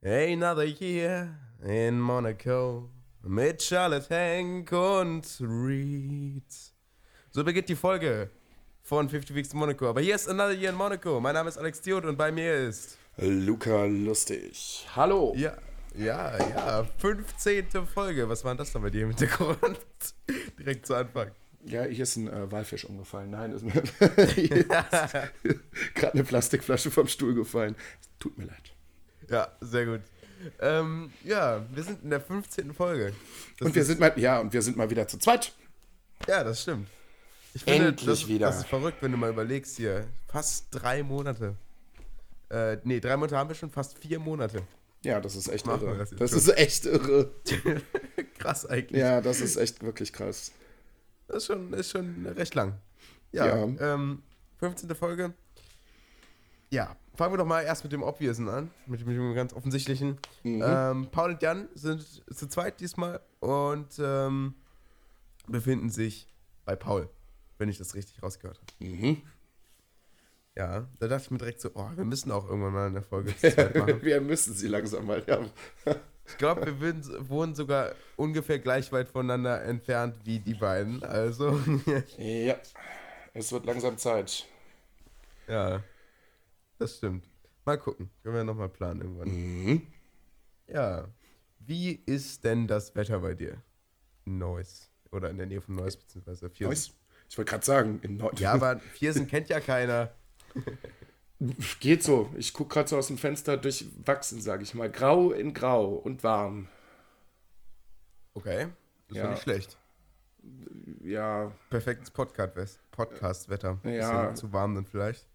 Another year in Monaco mit Charlotte Hank und Reed. So beginnt die Folge von 50 Weeks in Monaco. Aber hier ist Another Year in Monaco. Mein Name ist Alex Diot und bei mir ist. Luca Lustig. Hallo. Ja, ja, ja. 15. Folge. Was war denn das da bei dir im Hintergrund? Direkt zu Anfang. Ja, hier ist ein äh, Walfisch umgefallen. Nein, ist mir gerade eine Plastikflasche vom Stuhl gefallen. Tut mir leid. Ja, sehr gut. Ähm, ja, wir sind in der 15. Folge. Das und wir sind mal, ja, und wir sind mal wieder zu zweit. Ja, das stimmt. Ich finde, Endlich das, wieder. Das ist verrückt, wenn du mal überlegst hier. Fast drei Monate. Äh, nee, drei Monate haben wir schon, fast vier Monate. Ja, das ist echt Machen irre. das Das ist echt irre. Krass eigentlich. Ja, das ist echt wirklich krass. Das ist schon, ist schon recht lang. Ja, Ja. Ähm, 15. Folge. Ja, fangen wir doch mal erst mit dem Obviousen an, mit dem, mit dem ganz offensichtlichen. Mhm. Ähm, Paul und Jan sind zu zweit diesmal und ähm, befinden sich bei Paul, wenn ich das richtig rausgehört habe. Mhm. Ja, da dachte ich mir direkt so, oh, wir müssen auch irgendwann mal eine Folge zu zweit machen. wir müssen sie langsam mal. Ja. Ich glaube, wir würden, wohnen sogar ungefähr gleich weit voneinander entfernt wie die beiden. Also, ja, es wird langsam Zeit. ja, das stimmt. Mal gucken, können wir nochmal planen irgendwann. Mhm. Ja, wie ist denn das Wetter bei dir? Neuss oder in der Nähe von Neuss beziehungsweise Viersen. Neues. Ich wollte gerade sagen, in Nord Ja, aber Viersen kennt ja keiner. Geht so. Ich gucke gerade so aus dem Fenster durchwachsen, sage ich mal. Grau in grau und warm. Okay, das ist ja Ja. nicht schlecht. Ja, Perfektes Podcast- Podcast-Wetter. Ja. Bisschen zu warm dann vielleicht.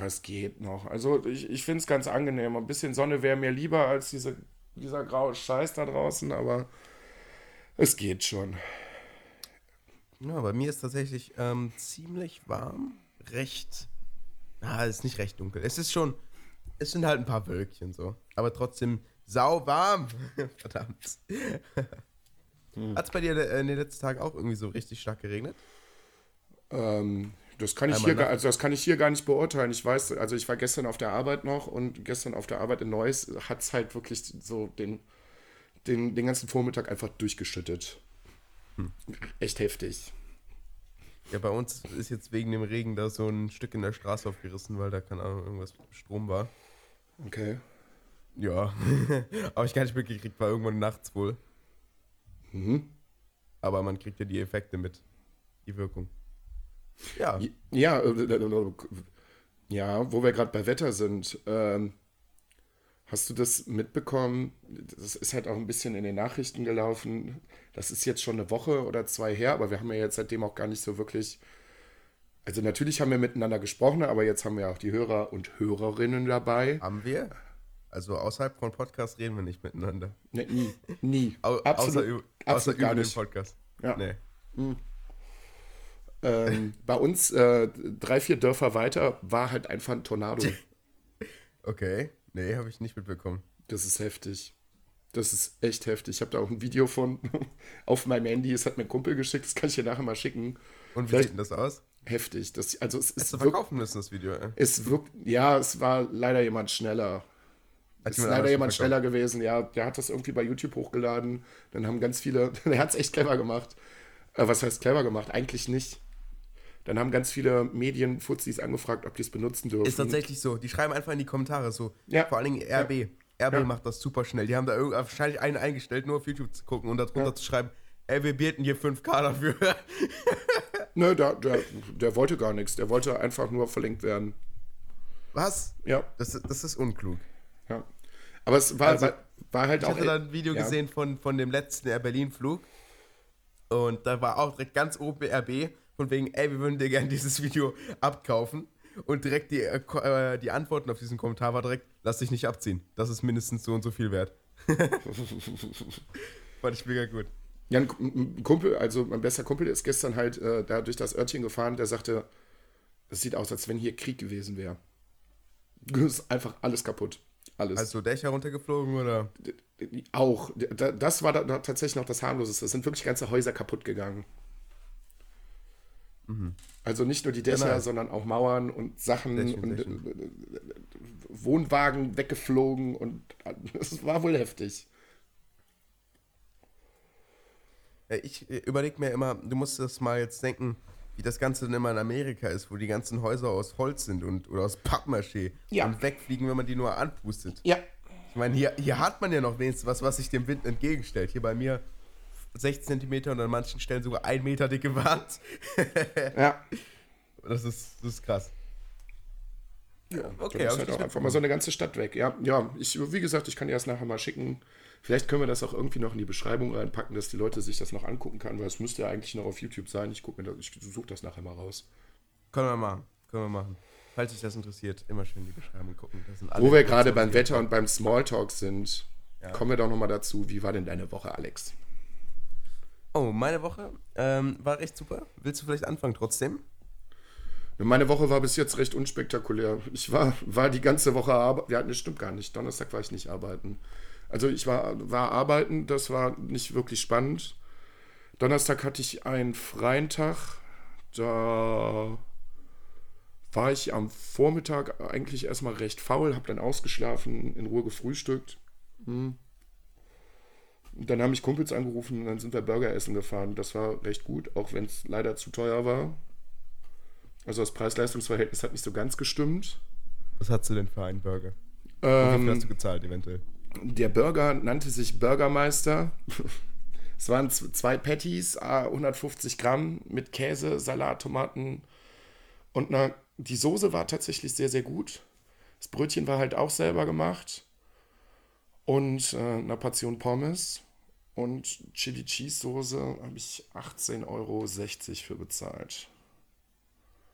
Es geht noch. Also ich, ich finde es ganz angenehm. Ein bisschen Sonne wäre mir lieber als diese, dieser graue Scheiß da draußen, aber es geht schon. Ja, bei mir ist tatsächlich ähm, ziemlich warm. Recht. Ah, es ist nicht recht dunkel. Es ist schon. Es sind halt ein paar Wölkchen so. Aber trotzdem sau warm. Verdammt. Hat es bei dir äh, in den letzten Tagen auch irgendwie so richtig stark geregnet? Ähm, das kann ich Einmal hier gar, also das kann ich hier gar nicht beurteilen. Ich weiß, also ich war gestern auf der Arbeit noch und gestern auf der Arbeit in Neuss hat es halt wirklich so den, den, den ganzen Vormittag einfach durchgeschüttet. Hm. Echt heftig. Ja, bei uns ist jetzt wegen dem Regen da so ein Stück in der Straße aufgerissen, weil da keine Ahnung, irgendwas mit dem Strom war. Okay. Ja. Aber ich gar nicht mitgekriegt, war irgendwann nachts wohl. Mhm. Aber man kriegt ja die Effekte mit. Die Wirkung. Ja. Ja, äh, ja, wo wir gerade bei Wetter sind. Ähm, hast du das mitbekommen? Das ist halt auch ein bisschen in den Nachrichten gelaufen. Das ist jetzt schon eine Woche oder zwei her, aber wir haben ja jetzt seitdem auch gar nicht so wirklich. Also natürlich haben wir miteinander gesprochen, aber jetzt haben wir auch die Hörer und Hörerinnen dabei. Haben wir? Also außerhalb von Podcast reden wir nicht miteinander. Ne, nie, nie. Au absolut, außer, über- außer absolut über gar den nicht. Podcast. Ja. Nee. Ähm, bei uns äh, drei, vier Dörfer weiter war halt einfach ein Tornado. Okay. Nee, habe ich nicht mitbekommen. Das ist heftig. Das ist echt heftig. Ich habe da auch ein Video von auf meinem Handy. Es hat mir ein Kumpel geschickt. Das kann ich dir nachher mal schicken. Und wie Vielleicht- sieht denn das aus? Heftig. Das, also es Hättest ist du verkaufen müssen, das Video. Ey. es wirkt, ja, es war leider jemand schneller. Hat Es ist leider jemand schneller gewesen. Ja, der hat das irgendwie bei YouTube hochgeladen. Dann haben ganz viele, der hat es echt clever gemacht. Äh, was heißt clever gemacht? Eigentlich nicht. Dann haben ganz viele Medienfuzis angefragt, ob die es benutzen dürfen. Ist tatsächlich so. Die schreiben einfach in die Kommentare so. Ja. Vor allen Dingen RB. RB Ja. macht das super schnell. Die haben da wahrscheinlich einen eingestellt, nur auf YouTube zu gucken und darunter Ja. zu schreiben, ey, wir bieten hier 5K dafür. Nö, der, der, der wollte gar nichts. Der wollte einfach nur verlinkt werden. Was? Ja, Das, das ist unklug. ja. Aber es war, Also, war, war halt Ich auch. hatte da ein Video ja. gesehen von, von dem letzten Air Berlin-Flug. Und da war auch direkt ganz oben RB, von wegen, ey, wir würden dir gerne dieses Video abkaufen. Und direkt die, äh, äh, die Antworten auf diesen Kommentar war direkt, lass dich nicht abziehen. Das ist mindestens so und so viel wert. Fand ich mega gut. Ja, ein Kumpel, also mein bester Kumpel ist gestern halt äh, da durch das Örtchen gefahren, der sagte, es sieht aus, als wenn hier Krieg gewesen wäre. Es ist einfach alles kaputt. Alles. Also Dächer runtergeflogen oder? auch. Da- Das war da tatsächlich noch das harmloseste. Es sind wirklich ganze Häuser kaputt gegangen. Also nicht nur die Dächer, Genau. sondern auch Mauern und Sachen Dächen, und Dächen. äh, Wohnwagen weggeflogen und Das war wohl heftig. Äh, Ich überlege mir immer, du musst das mal jetzt denken, wie das Ganze dann immer in Amerika ist, wo die ganzen Häuser aus Holz sind und oder aus Pappmaché Ja. und wegfliegen, wenn man die nur anpustet. Ja. Ich meine, hier, hier hat man ja noch wenigstens was, was sich dem Wind entgegenstellt. Hier bei mir 16 cm und an manchen Stellen sogar 1 Meter dicke Wand. Ja. Das ist, das ist krass. Ja, okay, dann hab ist halt auch einfach mal so eine ganze Stadt weg. Ja, ja, ich, wie gesagt, ich kann dir das nachher mal schicken. Vielleicht können wir das auch irgendwie noch in die Beschreibung reinpacken, dass die Leute sich das noch angucken können, weil es müsste ja eigentlich noch auf YouTube sein. Ich gucke mir das, ich suche das nachher mal raus. Können wir machen. Können wir machen. Falls dich das interessiert, immer schön in die Beschreibung gucken. Wo wir gerade beim Wetter und beim Smalltalk sind, Ja. kommen wir doch nochmal dazu. Wie war denn deine Woche, Alex? Oh, meine Woche ähm, war recht super. Willst du vielleicht anfangen trotzdem? Meine Woche war bis jetzt recht unspektakulär. Ich war, war die ganze Woche arbeiten. Ja, das stimmt gar nicht. Donnerstag war ich nicht arbeiten. Also ich war, war arbeiten, das war nicht wirklich spannend. Donnerstag hatte ich einen freien Tag. Da war ich am Vormittag eigentlich erstmal recht faul, habe dann ausgeschlafen, in Ruhe gefrühstückt. Hm. Dann haben mich Kumpels angerufen und dann sind wir Burger essen gefahren. Das war recht gut, auch wenn es leider zu teuer war. Also das Preis-Leistungs-Verhältnis hat nicht so ganz gestimmt. Was hast du denn für einen Burger? Wie viel hast du Ähm, gezahlt eventuell? der Burger nannte sich Burgermeister. es waren zwei Patties, ah, 150 Gramm mit Käse, Salat, Tomaten und na, die Soße war tatsächlich sehr, sehr gut. Das Brötchen war halt auch selber gemacht. Und äh, eine Portion Pommes und Chili Cheese Soße habe ich 18,60 Euro für bezahlt.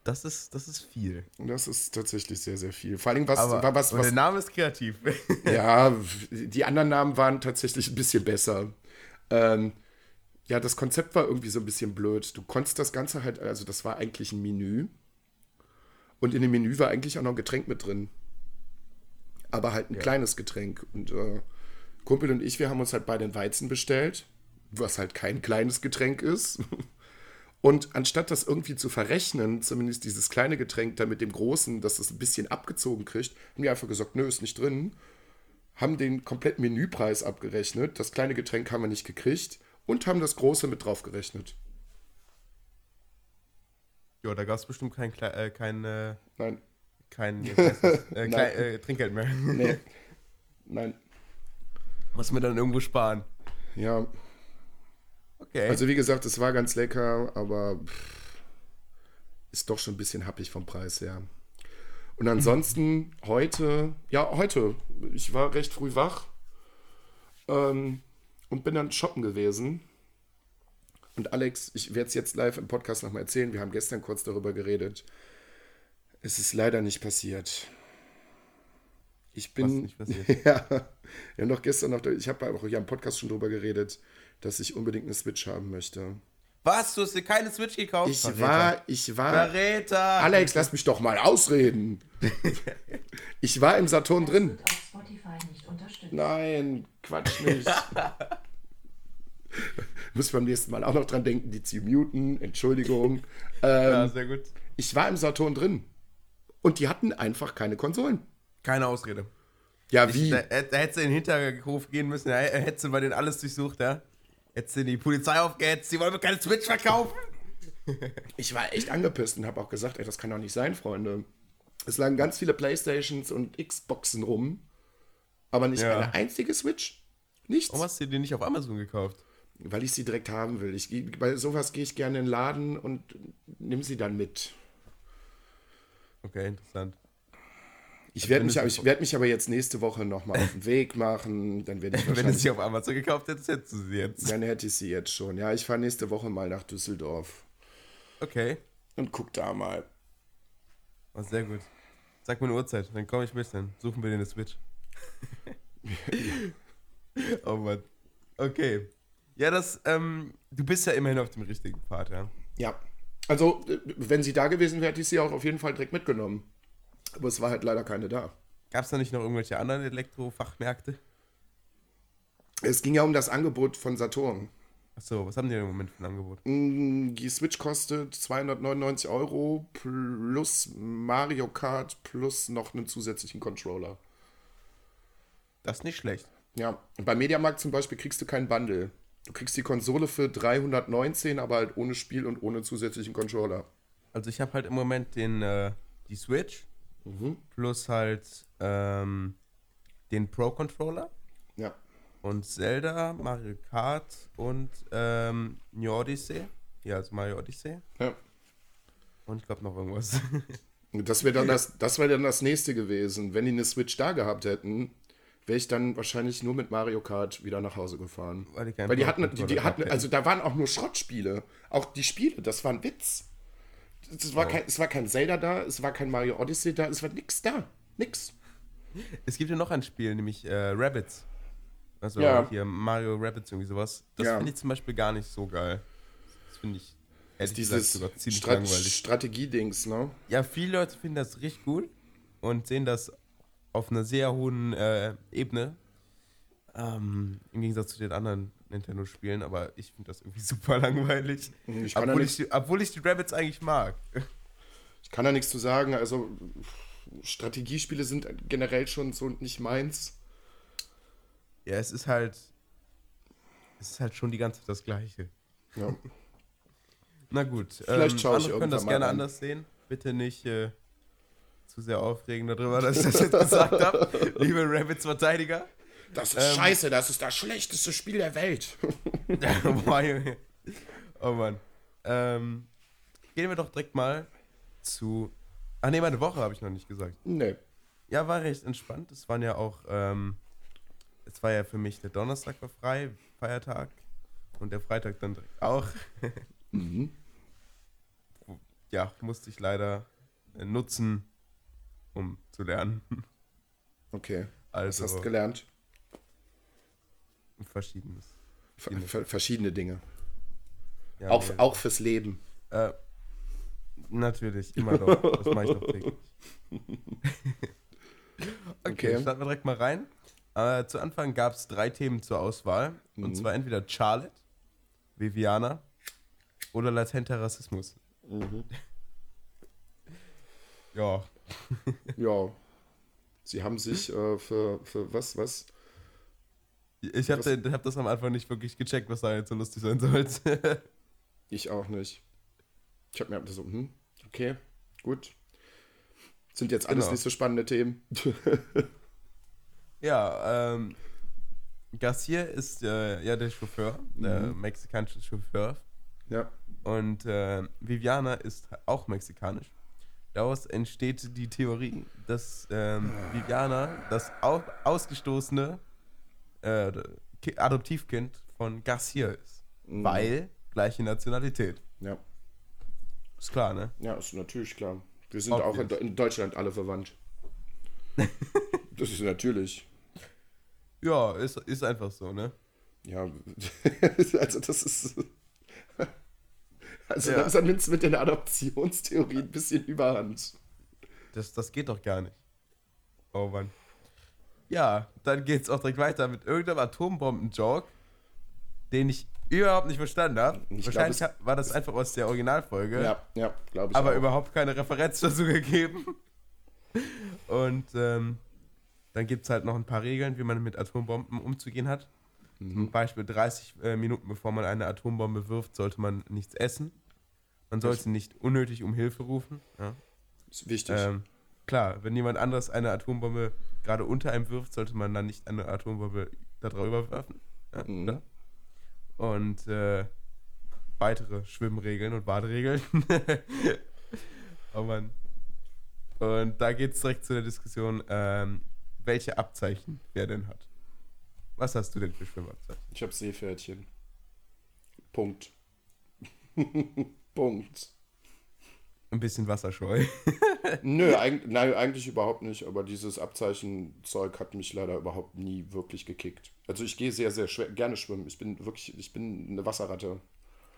Das ist, das ist viel. Das ist tatsächlich sehr, sehr viel. Vor allem, was, Aber was, was der Name ist kreativ. Ja, die anderen Namen waren tatsächlich ein bisschen besser. Ähm, ja, das Konzept war irgendwie so ein bisschen blöd. Du konntest das Ganze halt, also das war eigentlich ein Menü. Und in dem Menü war eigentlich auch noch ein Getränk mit drin. Aber halt ein kleines Getränk. Und äh, Kumpel und ich, wir haben uns halt beide einen Weizen bestellt, was halt kein kleines Getränk ist. Und anstatt das irgendwie zu verrechnen, zumindest dieses kleine Getränk da mit dem großen, dass das ein bisschen abgezogen kriegt, haben die einfach gesagt, nö, ist nicht drin. Haben den kompletten Menüpreis abgerechnet. Das kleine Getränk haben wir nicht gekriegt. Und haben das große mit drauf gerechnet. ja, da gab es bestimmt kein, Kle- äh, kein, äh, Nein, kein äh, äh, Trinkgeld mehr. nee. Nein. Muss man dann irgendwo sparen. Ja, Okay. also wie gesagt, es war ganz lecker, aber pff, ist doch schon ein bisschen happig vom Preis her. Und ansonsten heute, ja, heute, ich war recht früh wach ähm, und bin dann shoppen gewesen. Und Alex, ich werde es jetzt live im Podcast nochmal erzählen. Wir haben gestern kurz darüber geredet. Es ist leider nicht passiert. Ich bin. Was nicht passiert? ja, wir haben doch gestern noch, ich habe auch hier im Podcast schon darüber geredet, dass ich unbedingt eine Switch haben möchte. Was? Du hast dir keine Switch gekauft? Ich Verräter. war, ich war. Verräter! Alex, lass mich doch mal ausreden. Ich war im Saturn drin. Wird auf Spotify nicht unterstützt. Nein, Quatsch nicht. Muss beim nächsten Mal auch noch dran denken, die zu muten. Entschuldigung. Ja, Ähm, sehr gut. ich war im Saturn drin. Und die hatten einfach keine Konsolen. Keine Ausrede. Ja, Ich, wie? da, da hättest du in den Hinterhof gehen müssen, da hättest du bei denen alles durchsucht, ja? Hättest du die Polizei aufgehetzt, die wollen mir keine Switch verkaufen. Ich war echt angepisst und habe auch gesagt, ey, das kann doch nicht sein, Freunde. Es lagen ganz viele Playstations und Xboxen rum, aber nicht Ja. eine einzige Switch. Nichts. Warum hast du die nicht auf Amazon gekauft? Weil ich sie direkt haben will. Ich, bei sowas gehe ich gerne in den Laden und nimm sie dann mit. Okay, interessant. Ich werde mich, ich werd mich aber jetzt nächste Woche nochmal auf den Weg machen. Dann werde ich Wenn du sie auf Amazon gekauft hättest, hättest du sie jetzt. dann hätte ich sie jetzt schon. Ja, ich fahre nächste Woche mal nach Düsseldorf Okay, und guck da mal. oh, sehr gut. Sag mir eine Uhrzeit, dann komme ich mit, dann suchen wir dir eine Switch. oh Mann. Okay. Ja, das, ähm, du bist ja immerhin auf dem richtigen Pfad, ja. Ja. Also, äh, wenn sie da gewesen wäre, hätte ich sie auch auf jeden Fall direkt mitgenommen. Aber es war halt leider keine da. Gab es da nicht noch irgendwelche anderen Elektrofachmärkte? Es ging ja um das Angebot von Saturn. Achso, was haben die denn im Moment für ein Angebot? Mm, Die Switch kostet 299 Euro plus Mario Kart plus noch einen zusätzlichen Controller. Das ist nicht schlecht. Ja, beim Mediamarkt zum Beispiel kriegst du keinen Bundle. Du kriegst die Konsole für 319, aber halt ohne Spiel und ohne zusätzlichen Controller. Also ich habe halt im Moment den, äh, die Switch plus halt ähm, den Pro-Controller Ja. und Zelda, Mario Kart und ähm, New Odyssey. Ja, also Mario Odyssey. ja. Und ich glaube noch irgendwas. Das wäre dann, das, das wär dann das nächste gewesen. Wenn die eine Switch da gehabt hätten, wäre ich dann wahrscheinlich nur mit Mario Kart wieder nach Hause gefahren. Weil die Weil die hatten, die, die hatten, also da waren auch nur Schrottspiele. Auch die Spiele, das war ein Witz. Es war, kein, es war kein Zelda da, es war kein Mario Odyssey da, es war nix da. Nix. Es gibt ja noch ein Spiel, nämlich äh, Rabbits. Also Ja. hier Mario Rabbits, irgendwie sowas. Das Ja. finde ich zum Beispiel gar nicht so geil. Das finde ich ehrlich gesagt Dieses sogar ziemlich Strat langweilig. Strategiedings, ne? Ja, viele Leute finden das richtig cool und sehen das auf einer sehr hohen äh, Ebene. Ähm, Im Gegensatz zu den anderen Nintendo-Spielen, aber ich finde das irgendwie super langweilig. Ich Obwohl ich, die, obwohl ich die Rabbits eigentlich mag. ich kann da nichts zu sagen. Also Strategiespiele sind generell schon so nicht meins. Ja, es ist halt. Es ist halt schon die ganze Zeit das Gleiche. Ja. Na gut. Vielleicht schaue ich können das gerne rein. anders sehen. Bitte nicht äh, zu sehr aufregen darüber, dass ich das jetzt gesagt habe. Liebe Rabbits-Verteidiger. Das ist scheiße, das ist das schlechteste Spiel der Welt. Oh Mann. Ähm, gehen wir doch direkt mal zu. Ach nee, meine Woche habe ich noch nicht gesagt. nee. Ja, war recht entspannt. Es waren ja auch. Ähm, es war ja für mich der Donnerstag war frei, Feiertag. Und der Freitag dann direkt auch. Mhm. Ja, musste ich leider äh, nutzen, um zu lernen. Okay. Was Also hast du gelernt? Verschiedenes. Ver ver verschiedene Dinge. Ja, auch, nee. auch fürs Leben. Äh, natürlich, immer doch. Das mache ich doch täglich. okay, Okay. starten wir direkt mal rein. Äh, zu Anfang gab es drei Themen zur Auswahl. Mhm. Und zwar entweder Charlotte, Viviana oder latenter Rassismus. Mhm. Ja, Ja. Sie haben sich äh, für, für was, was? Ich habe Was- hab das am Anfang nicht wirklich gecheckt, was da jetzt so lustig sein sollte. Ich auch nicht. Ich habe mir so, hm, okay, gut. Sind jetzt alles Genau. nicht so spannende Themen. ja, ähm, Garcia ist äh, ja der Chauffeur, der Mhm. mexikanische Chauffeur. ja. Und äh, Viviana ist auch mexikanisch. Daraus entsteht die Theorie, dass ähm, Viviana das au ausgestoßene äh, Ki- Adoptivkind von Garcia ist. Mhm. Weil gleiche Nationalität. Ja. Ist klar, ne? Ja, ist natürlich klar. Wir sind Obvious. auch in, Do- in Deutschland alle verwandt. das ist natürlich. Ja, ist, ist einfach so, ne? Ja, also das ist. Also Ja. langsam nimmt es mit der Adoptionstheorie ein bisschen überhand. Das, das geht doch gar nicht. Oh Mann. Ja, dann geht's auch direkt weiter mit irgendeinem Atombomben-Joke, den ich überhaupt nicht verstanden habe. Ich Wahrscheinlich glaub, war das einfach aus der Originalfolge. Ja, ja, glaube ich. aber auch. überhaupt keine Referenz dazu gegeben. Und ähm, dann gibt es halt noch ein paar Regeln, wie man mit Atombomben umzugehen hat. Mhm. Zum Beispiel 30 äh, Minuten bevor man eine Atombombe wirft, sollte man nichts essen. Man sollte nicht unnötig um Hilfe rufen. Ja. Ist wichtig. Ähm, klar, wenn jemand anderes eine Atombombe gerade unter einem wirft, sollte man dann nicht eine Atombombe da drüber werfen. Ja, Mhm. klar. Und äh, weitere Schwimmregeln und Baderegeln. oh Mann. Und da geht es direkt zu der Diskussion, ähm, welche Abzeichen wer denn hat. Was hast du denn für Schwimmabzeichen? Ich habe Seepferdchen. Punkt. Punkt. Ein bisschen wasserscheu. Nö, eig nein, eigentlich überhaupt nicht, aber dieses Abzeichenzeug hat mich leider überhaupt nie wirklich gekickt. Also ich gehe sehr, sehr gerne schwimmen. Ich bin wirklich, ich bin eine Wasserratte.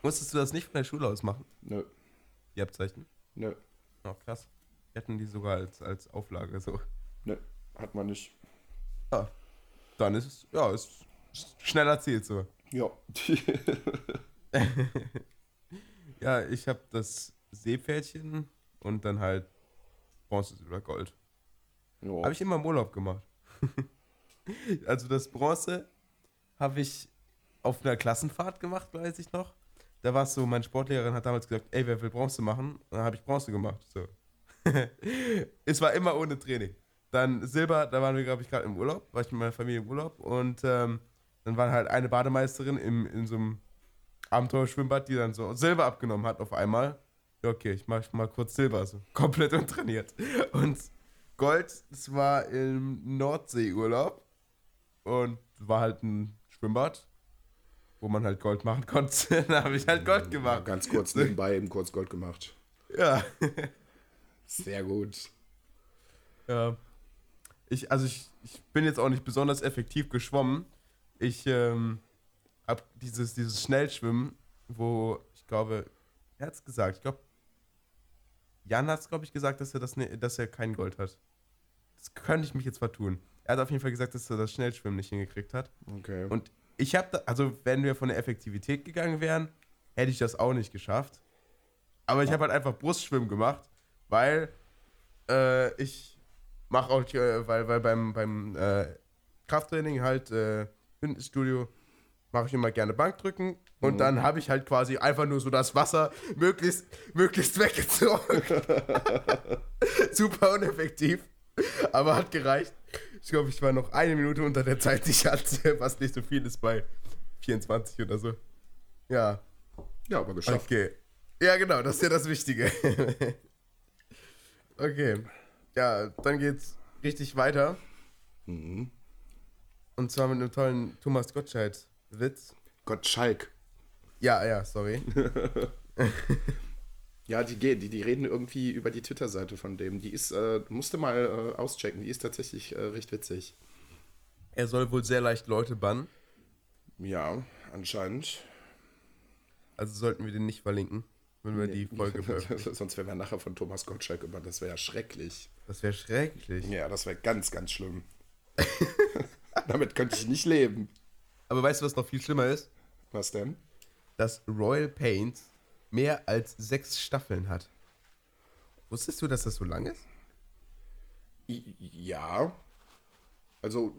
Musstest du das nicht von der Schule aus machen, Nö, die Abzeichen? nö, Oh, krass. Wir hatten die sogar als, als Auflage so. nö, hat man nicht. Ja, dann ist es, ja, ist schnell erzählt so. Ja. Ja, ich habe das Seepferdchen und dann halt Bronze, Silber, Gold. ja. Habe ich immer im Urlaub gemacht. Also das Bronze habe ich auf einer Klassenfahrt gemacht, weiß ich noch. Da war es so, meine Sportlehrerin hat damals gesagt, ey, wer will Bronze machen? Und dann habe ich Bronze gemacht. So. es war immer ohne Training. Dann Silber, da waren wir, glaube ich, gerade im Urlaub, war ich mit meiner Familie im Urlaub. Und ähm, dann war halt eine Bademeisterin im, in so einem Abenteuerschwimmbad, die dann so Silber abgenommen hat auf einmal. Ja, okay, ich mache mal kurz Silber, so komplett untrainiert. Und Gold, das war im Nordseeurlaub und war halt ein Schwimmbad, wo man halt Gold machen konnte. da habe ich halt Gold Ja, gemacht. ganz kurz nebenbei eben kurz Gold gemacht. Ja. Sehr gut. ja. Ich, also ich, ich bin jetzt auch nicht besonders effektiv geschwommen. Ich ähm, habe dieses, dieses Schnellschwimmen, wo ich glaube, er hat es gesagt, ich glaube, Jan hat es, glaube ich, gesagt, dass er, das, ne, dass er kein Gold hat. Das könnte ich mich jetzt vertun. Er hat auf jeden Fall gesagt, dass er das Schnellschwimmen nicht hingekriegt hat. Okay. Und ich habe, also wenn wir von der Effektivität gegangen wären, hätte ich das auch nicht geschafft. Aber ich habe halt einfach Brustschwimmen gemacht, weil äh, ich mache auch, äh, weil, weil beim, beim äh, Krafttraining halt äh, Fitnessstudio mache ich immer gerne Bankdrücken und dann habe ich halt quasi einfach nur so das Wasser möglichst, möglichst weggezogen. Super uneffektiv, aber hat gereicht. Ich glaube, ich war noch eine Minute unter der Zeit, die ich hatte, was nicht so viel ist bei 24 oder so. Ja, ja, aber geschafft. okay. Ja, genau, das ist ja das Wichtige. okay. Ja, dann geht's richtig weiter. Mhm. Und zwar mit einem tollen Thomas Gottschalk-Witz. Gottschalk. Ja, ja, sorry. Ja, die, die, die reden irgendwie über die Twitter-Seite von dem. Die ist, äh, musste mal äh, auschecken, die ist tatsächlich äh, recht witzig. Er soll wohl sehr leicht Leute bannen. Ja, anscheinend. Also sollten wir den nicht verlinken, wenn wir die Folge veröffentlichen. Sonst wären wir nachher von Thomas Gottschalk über. Das wäre ja schrecklich. Das wäre schrecklich. Ja, das wäre ganz, ganz schlimm. Damit könnte ich nicht leben. Aber weißt du, was noch viel schlimmer ist? Was denn? Dass Royal Pains mehr als sechs Staffeln hat. Wusstest du, dass das so lang ist? Ja. Also,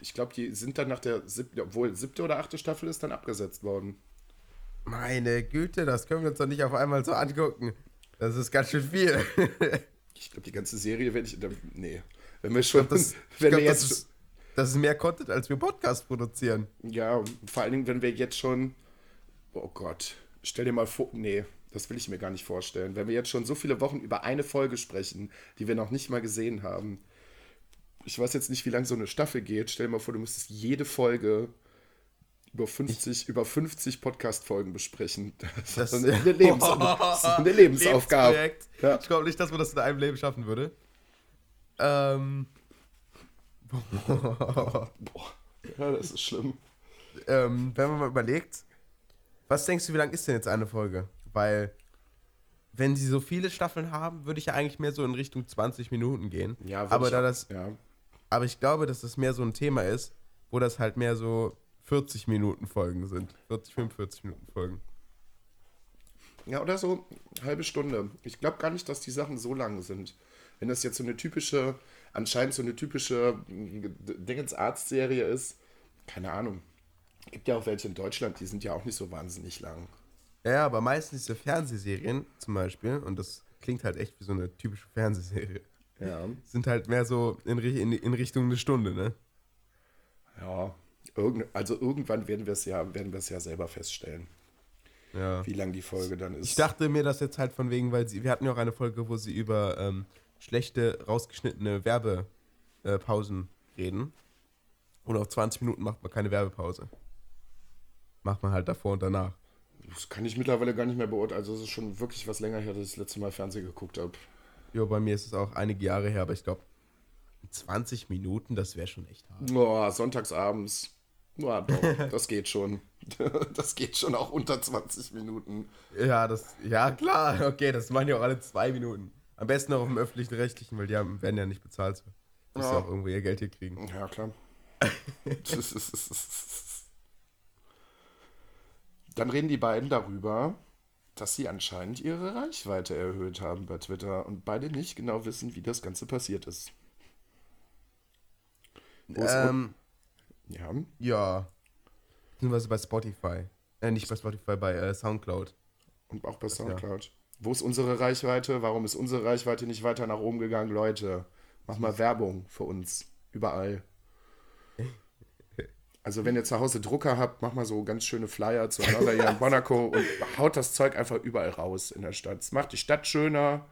ich glaube, die sind dann nach der siebten, obwohl siebte oder achte Staffel ist dann abgesetzt worden. Meine Güte, das können wir uns doch nicht auf einmal so angucken. Das ist ganz schön viel. Ich glaube, die ganze Serie werde ich. Nee. Wenn wir schon. Das, wenn glaub, wir das, jetzt. ist, das ist mehr Content, als wir Podcast produzieren. Ja, und vor allen Dingen, wenn wir jetzt schon. Oh Gott. Stell dir mal vor. Nee, das will ich mir gar nicht vorstellen. Wenn wir jetzt schon so viele Wochen über eine Folge sprechen, die wir noch nicht mal gesehen haben. Ich weiß jetzt nicht, wie lange so eine Staffel geht. Stell dir mal vor, du müsstest jede Folge über 50, über 50 Podcast-Folgen besprechen. Das, Das ist eine, Lebens das ist eine Lebensaufgabe. Ja. Ich glaube nicht, dass man das in einem Leben schaffen würde. Ähm, Boah, ja, das ist schlimm. ähm, wenn man mal überlegt, was denkst du, wie lang ist denn jetzt eine Folge? Weil, wenn sie so viele Staffeln haben, würde ich ja eigentlich mehr so in Richtung 20 Minuten gehen. Ja, aber ich da das, Ja. aber ich glaube, dass das mehr so ein Thema ist, wo das halt mehr so 40 Minuten Folgen sind. 40, 45 Minuten Folgen. Ja, oder so eine halbe Stunde. Ich glaube gar nicht, dass die Sachen so lang sind. Wenn das jetzt so eine typische, anscheinend so eine typische Dingens Arztserie ist, keine Ahnung. Gibt ja auch welche in Deutschland, die sind ja auch nicht so wahnsinnig lang. Ja, aber meistens diese Fernsehserien zum Beispiel, und das klingt halt echt wie so eine typische Fernsehserie, Ja. sind halt mehr so in, in, in Richtung eine Stunde, ne? Ja. Irgend, also irgendwann werden wir es ja, werden wir es ja selber feststellen, Ja. wie lang die Folge dann ist. Ich dachte mir das jetzt halt von wegen, weil sie, wir hatten ja auch eine Folge, wo sie über ähm, schlechte, rausgeschnittene Werbepausen Pausen reden. Und auf 20 Minuten macht man keine Werbepause. Macht man halt davor und danach. das kann ich mittlerweile gar nicht mehr beurteilen. Also es ist schon wirklich was länger her, dass ich das letzte Mal Fernsehen geguckt habe. Jo, bei mir ist es auch einige Jahre her, aber ich glaube, 20 Minuten, das wäre schon echt hart. Boah, sonntagsabends. Ja, doch, das geht schon. Das geht schon auch unter 20 Minuten. Ja, das, ja klar, okay, das machen ja auch alle zwei Minuten. Am besten auch dem öffentlichen Rechtlichen, weil die haben, werden ja nicht bezahlt. So. Müssen Ja. auch irgendwo ihr Geld hier kriegen. Ja, klar. Dann reden die beiden darüber, dass sie anscheinend ihre Reichweite erhöht haben bei Twitter und beide nicht genau wissen, wie das Ganze passiert ist. Ähm, ja, ja. Beziehungsweise bei Spotify. Äh, nicht bei Spotify, bei äh, Soundcloud. und auch bei Soundcloud. Wo ist unsere Reichweite? Warum ist unsere Reichweite nicht weiter nach oben gegangen? Leute, mach mal Werbung für uns. Überall. Also wenn ihr zu Hause Drucker habt, mach mal so ganz schöne Flyer zu Another Year in Monaco und haut das Zeug einfach überall raus in der Stadt. Es macht die Stadt schöner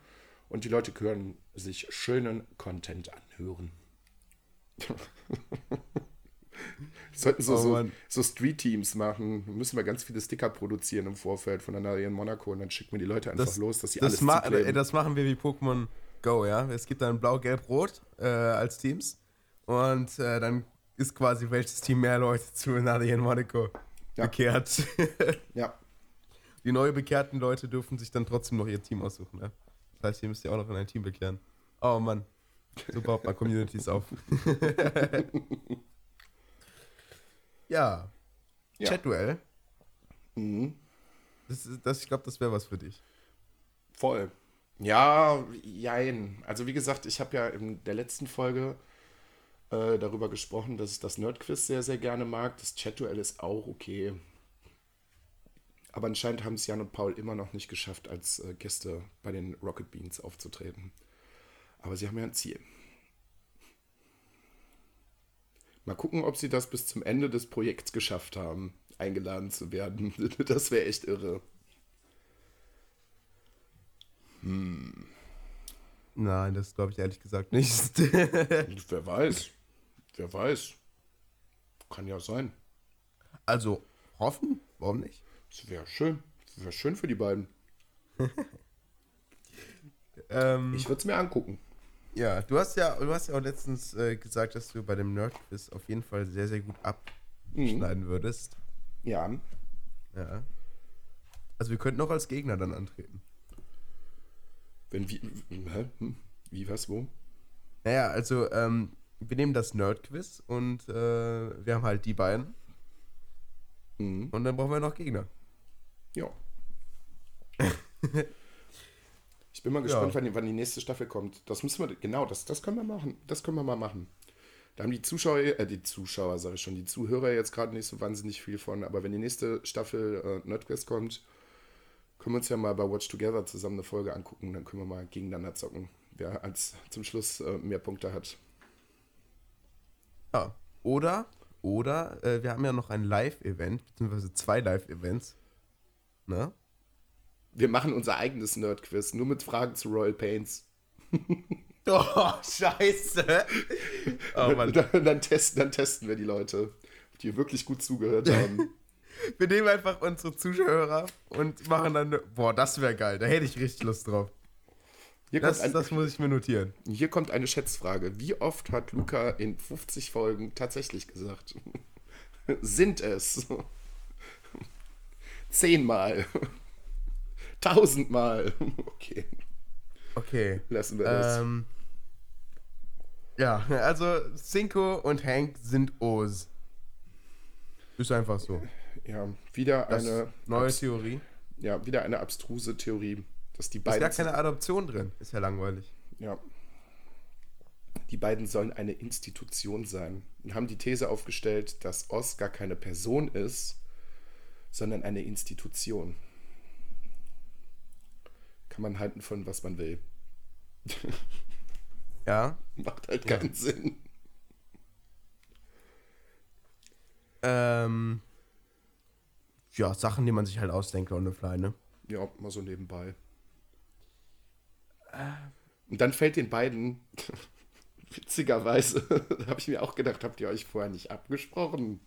und die Leute können sich schönen Content anhören. Sollten so, Oh so, so Street-Teams machen. Müssen wir ganz viele Sticker produzieren im Vorfeld von Another Year in Monaco und dann schicken wir die Leute einfach los, dass sie das, alles ma das machen wir wie Pokémon Go, ja. Es gibt dann Blau, Gelb, Rot äh, als Teams. Und äh, dann ist quasi welches Team mehr Leute zu Nadia in Monaco Ja. bekehrt. Ja, Die neu bekehrten Leute dürfen sich dann trotzdem noch ihr Team aussuchen, ja. Das heißt, ihr müsst ja auch noch in ein Team bekehren. Oh Mann. So baut man Communities auf. ja. Ja. Chat-Duell. mhm. Das, das, ich glaube, das wäre was für dich. voll. Ja, jein. Also wie gesagt, ich habe ja in der letzten Folge äh, darüber gesprochen, dass ich das Nerdquiz sehr, sehr gerne mag. Das Chat-Duell ist auch okay. Aber anscheinend haben es Jan und Paul immer noch nicht geschafft, als äh, Gäste bei den Rocket Beans aufzutreten. Aber sie haben ja ein Ziel. Mal gucken, ob sie das bis zum Ende des Projekts geschafft haben, eingeladen zu werden. Das wäre echt irre. Nein, das glaube ich ehrlich gesagt nicht. Wer weiß. Wer weiß. Kann ja sein. also, hoffen? Warum nicht? Das wäre schön. Das wäre schön für die beiden. Ähm, Ich würde es mir angucken. ja, du hast ja, du hast ja auch letztens äh, gesagt, dass du bei dem Nerdquiz auf jeden Fall sehr, sehr gut abschneiden würdest. Ja. Ja. Also wir könnten auch als Gegner dann antreten. Wenn wie. Hä? Hm? Wie, was, wo? Naja, also ähm, wir nehmen das Nerdquiz und äh, wir haben halt die beiden. Mhm. Und dann brauchen wir noch Gegner. Ja. Ich bin mal gespannt, Ja. wann, die, wann die nächste Staffel kommt. Das müssen wir, genau, das, das können wir machen. Das können wir mal machen. Da haben die Zuschauer, äh, die Zuschauer, sage ich schon, die Zuhörer jetzt gerade nicht so wahnsinnig viel von. Aber wenn die nächste Staffel äh, Nerdquest kommt, können wir uns ja mal bei Watch Together zusammen eine Folge angucken. Dann können wir mal gegeneinander zocken, wer als zum Schluss äh, mehr Punkte hat. Ja. Oder, oder äh, wir haben ja noch ein Live-Event, beziehungsweise zwei Live-Events. Ne? Wir machen unser eigenes Nerdquiz, nur mit Fragen zu Royal Pains. Oh, scheiße. Oh Mann. Dann, dann, testen, dann testen wir die Leute, die wirklich gut zugehört haben. Wir nehmen einfach unsere Zuschauer und machen dann. Boah, das wäre geil. Da hätte ich richtig Lust drauf. Hier Das, ein, das muss ich mir notieren. hier kommt eine Schätzfrage. Wie oft hat Luca in 50 Folgen tatsächlich gesagt? Sind es? Zehnmal. Tausendmal. Okay, Okay. lassen wir das. Ähm, ja, also Cinco und Hank sind O's. Ist einfach so. ja, wieder Das eine, neue Theorie. ja, wieder eine abstruse Theorie, dass die Ist beiden gar keine Adoption drin. Ist ja langweilig. Ja. Die beiden sollen eine Institution sein und haben die These aufgestellt, dass Oz gar keine Person ist, sondern eine Institution. Kann man halten von was man will. Ja. Macht halt keinen Sinn. Ähm, ja, Sachen, die man sich halt ausdenkt on the fly, ne? Ja, mal so nebenbei. Und dann fällt den beiden, witzigerweise, da habe ich mir auch gedacht, habt ihr euch vorher nicht abgesprochen?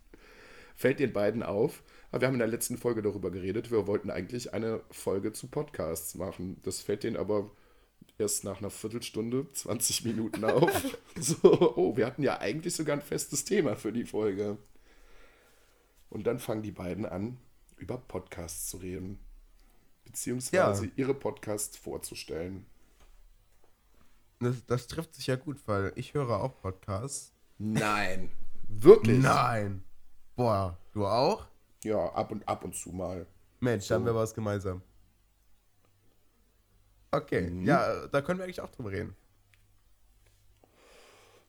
Fällt den beiden auf. Aber wir haben in der letzten Folge darüber geredet, wir wollten eigentlich eine Folge zu Podcasts machen. Das fällt denen aber erst nach einer Viertelstunde, 20 Minuten auf. so, oh, wir hatten ja eigentlich sogar ein festes Thema für die Folge. Und dann fangen die beiden an, über Podcasts zu reden. Beziehungsweise Ja. ihre Podcasts vorzustellen. Das, das trifft sich ja gut, weil ich höre auch Podcasts. Nein. Wirklich? Nein. Boah, du auch? Ja, ab und ab und zu mal. Mensch, da haben wir was gemeinsam. Okay, ja, da können wir eigentlich auch drüber reden.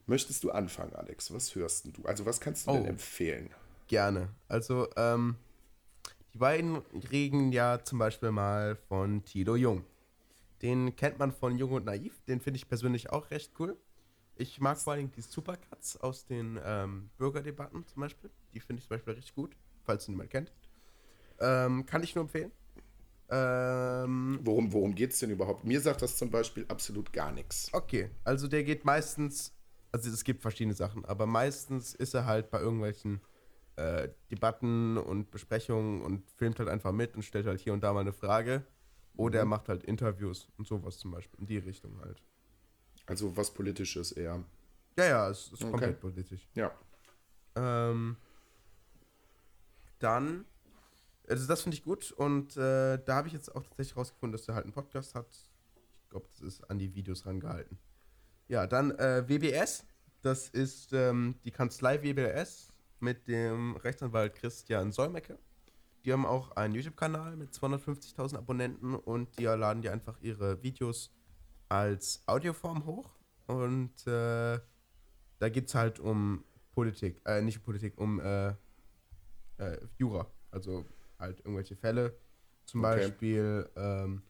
Möchtest du anfangen, Alex? Was hörst denn du? Also, was kannst du denn Oh. empfehlen? Gerne. Also, ähm, die beiden reden ja zum Beispiel mal von Tilo Jung. Den kennt man von Jung und Naiv. Den finde ich persönlich auch recht cool. Ich mag vor allem die Supercuts aus den ähm, Bürgerdebatten zum Beispiel. Die finde ich zum Beispiel richtig gut, falls niemand kennt. Ähm, kann ich nur empfehlen. Ähm, Worum, worum geht es denn überhaupt? Mir sagt das zum Beispiel absolut gar nichts. Okay, also der geht meistens, also es gibt verschiedene Sachen, aber meistens ist er halt bei irgendwelchen äh, Debatten und Besprechungen und filmt halt einfach mit und stellt halt hier und da mal eine Frage. Oder er macht halt Interviews und sowas zum Beispiel, in die Richtung halt. Also was Politisches eher. Ja, ja, es ist Okay. komplett politisch. Ja. Ähm, dann, also das finde ich gut und äh, da habe ich jetzt auch tatsächlich rausgefunden, dass er halt einen Podcast hat. Ich glaube, das ist an die Videos rangehalten. Ja, dann äh, WBS, das ist ähm, die Kanzlei WBS mit dem Rechtsanwalt Christian Solmecke. Die haben auch einen YouTube-Kanal mit 250.000 Abonnenten und die laden dir einfach ihre Videos als Audioform hoch. Und äh, da geht es halt um Politik, äh, nicht Politik, um äh, äh, Jura. Also halt irgendwelche Fälle. Zum Okay. Beispiel ähm,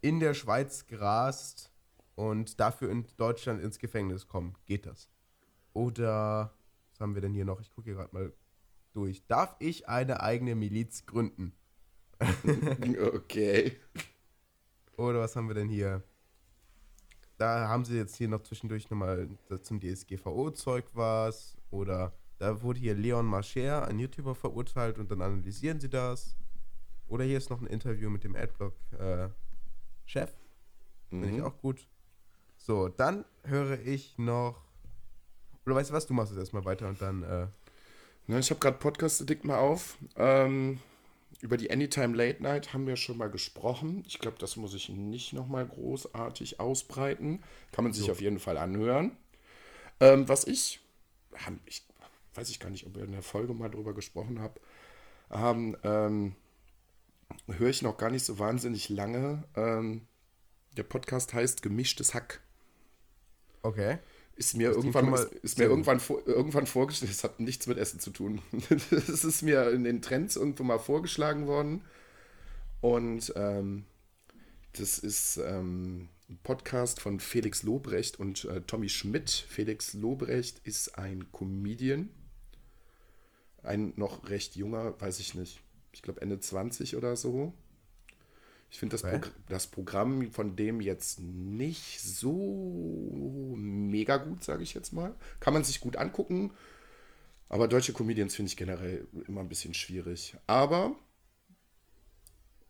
in der Schweiz gerast und dafür in Deutschland ins Gefängnis kommen. Geht das? Oder, was haben wir denn hier noch? Ich gucke hier gerade mal durch. Darf ich eine eigene Miliz gründen? okay. Oder was haben wir denn hier? Da haben sie jetzt hier noch zwischendurch nochmal zum DSGVO-Zeug was. Oder da wurde hier Leon Marcher, ein YouTuber, verurteilt und dann analysieren sie das. Oder hier ist noch ein Interview mit dem Adblock-Chef. Finde ich Mhm. auch gut. So, dann höre ich noch. Oder weißt du was? Du machst es erstmal weiter und dann. Äh, Ne, ich habe gerade Podcast Addict mal auf. Ähm, über die Anytime Late Night haben wir schon mal gesprochen. Ich glaube, das muss ich nicht nochmal großartig ausbreiten. Kann man sich auf jeden Fall anhören. Ähm, was ich, haben, ich weiß ich gar nicht, ob wir in der Folge mal drüber gesprochen hab, haben, ähm, höre ich noch gar nicht so wahnsinnig lange. Ähm, der Podcast heißt Gemischtes Hack. okay. Ist mir Das irgendwann, mal ist, ist mir irgendwann, vor, irgendwann vorgeschlagen, das hat nichts mit Essen zu tun. Das ist mir in den Trends irgendwo mal vorgeschlagen worden. Und ähm, das ist ähm, ein Podcast von Felix Lobrecht und äh, Tommy Schmidt. Felix Lobrecht ist ein Comedian. Ein noch recht junger, weiß ich nicht. Ich glaube Ende 20 oder so. Ich finde das. Progr das Programm von dem jetzt nicht so mega gut, sage ich jetzt mal. Kann man sich gut angucken. Aber deutsche Comedians finde ich generell immer ein bisschen schwierig. Aber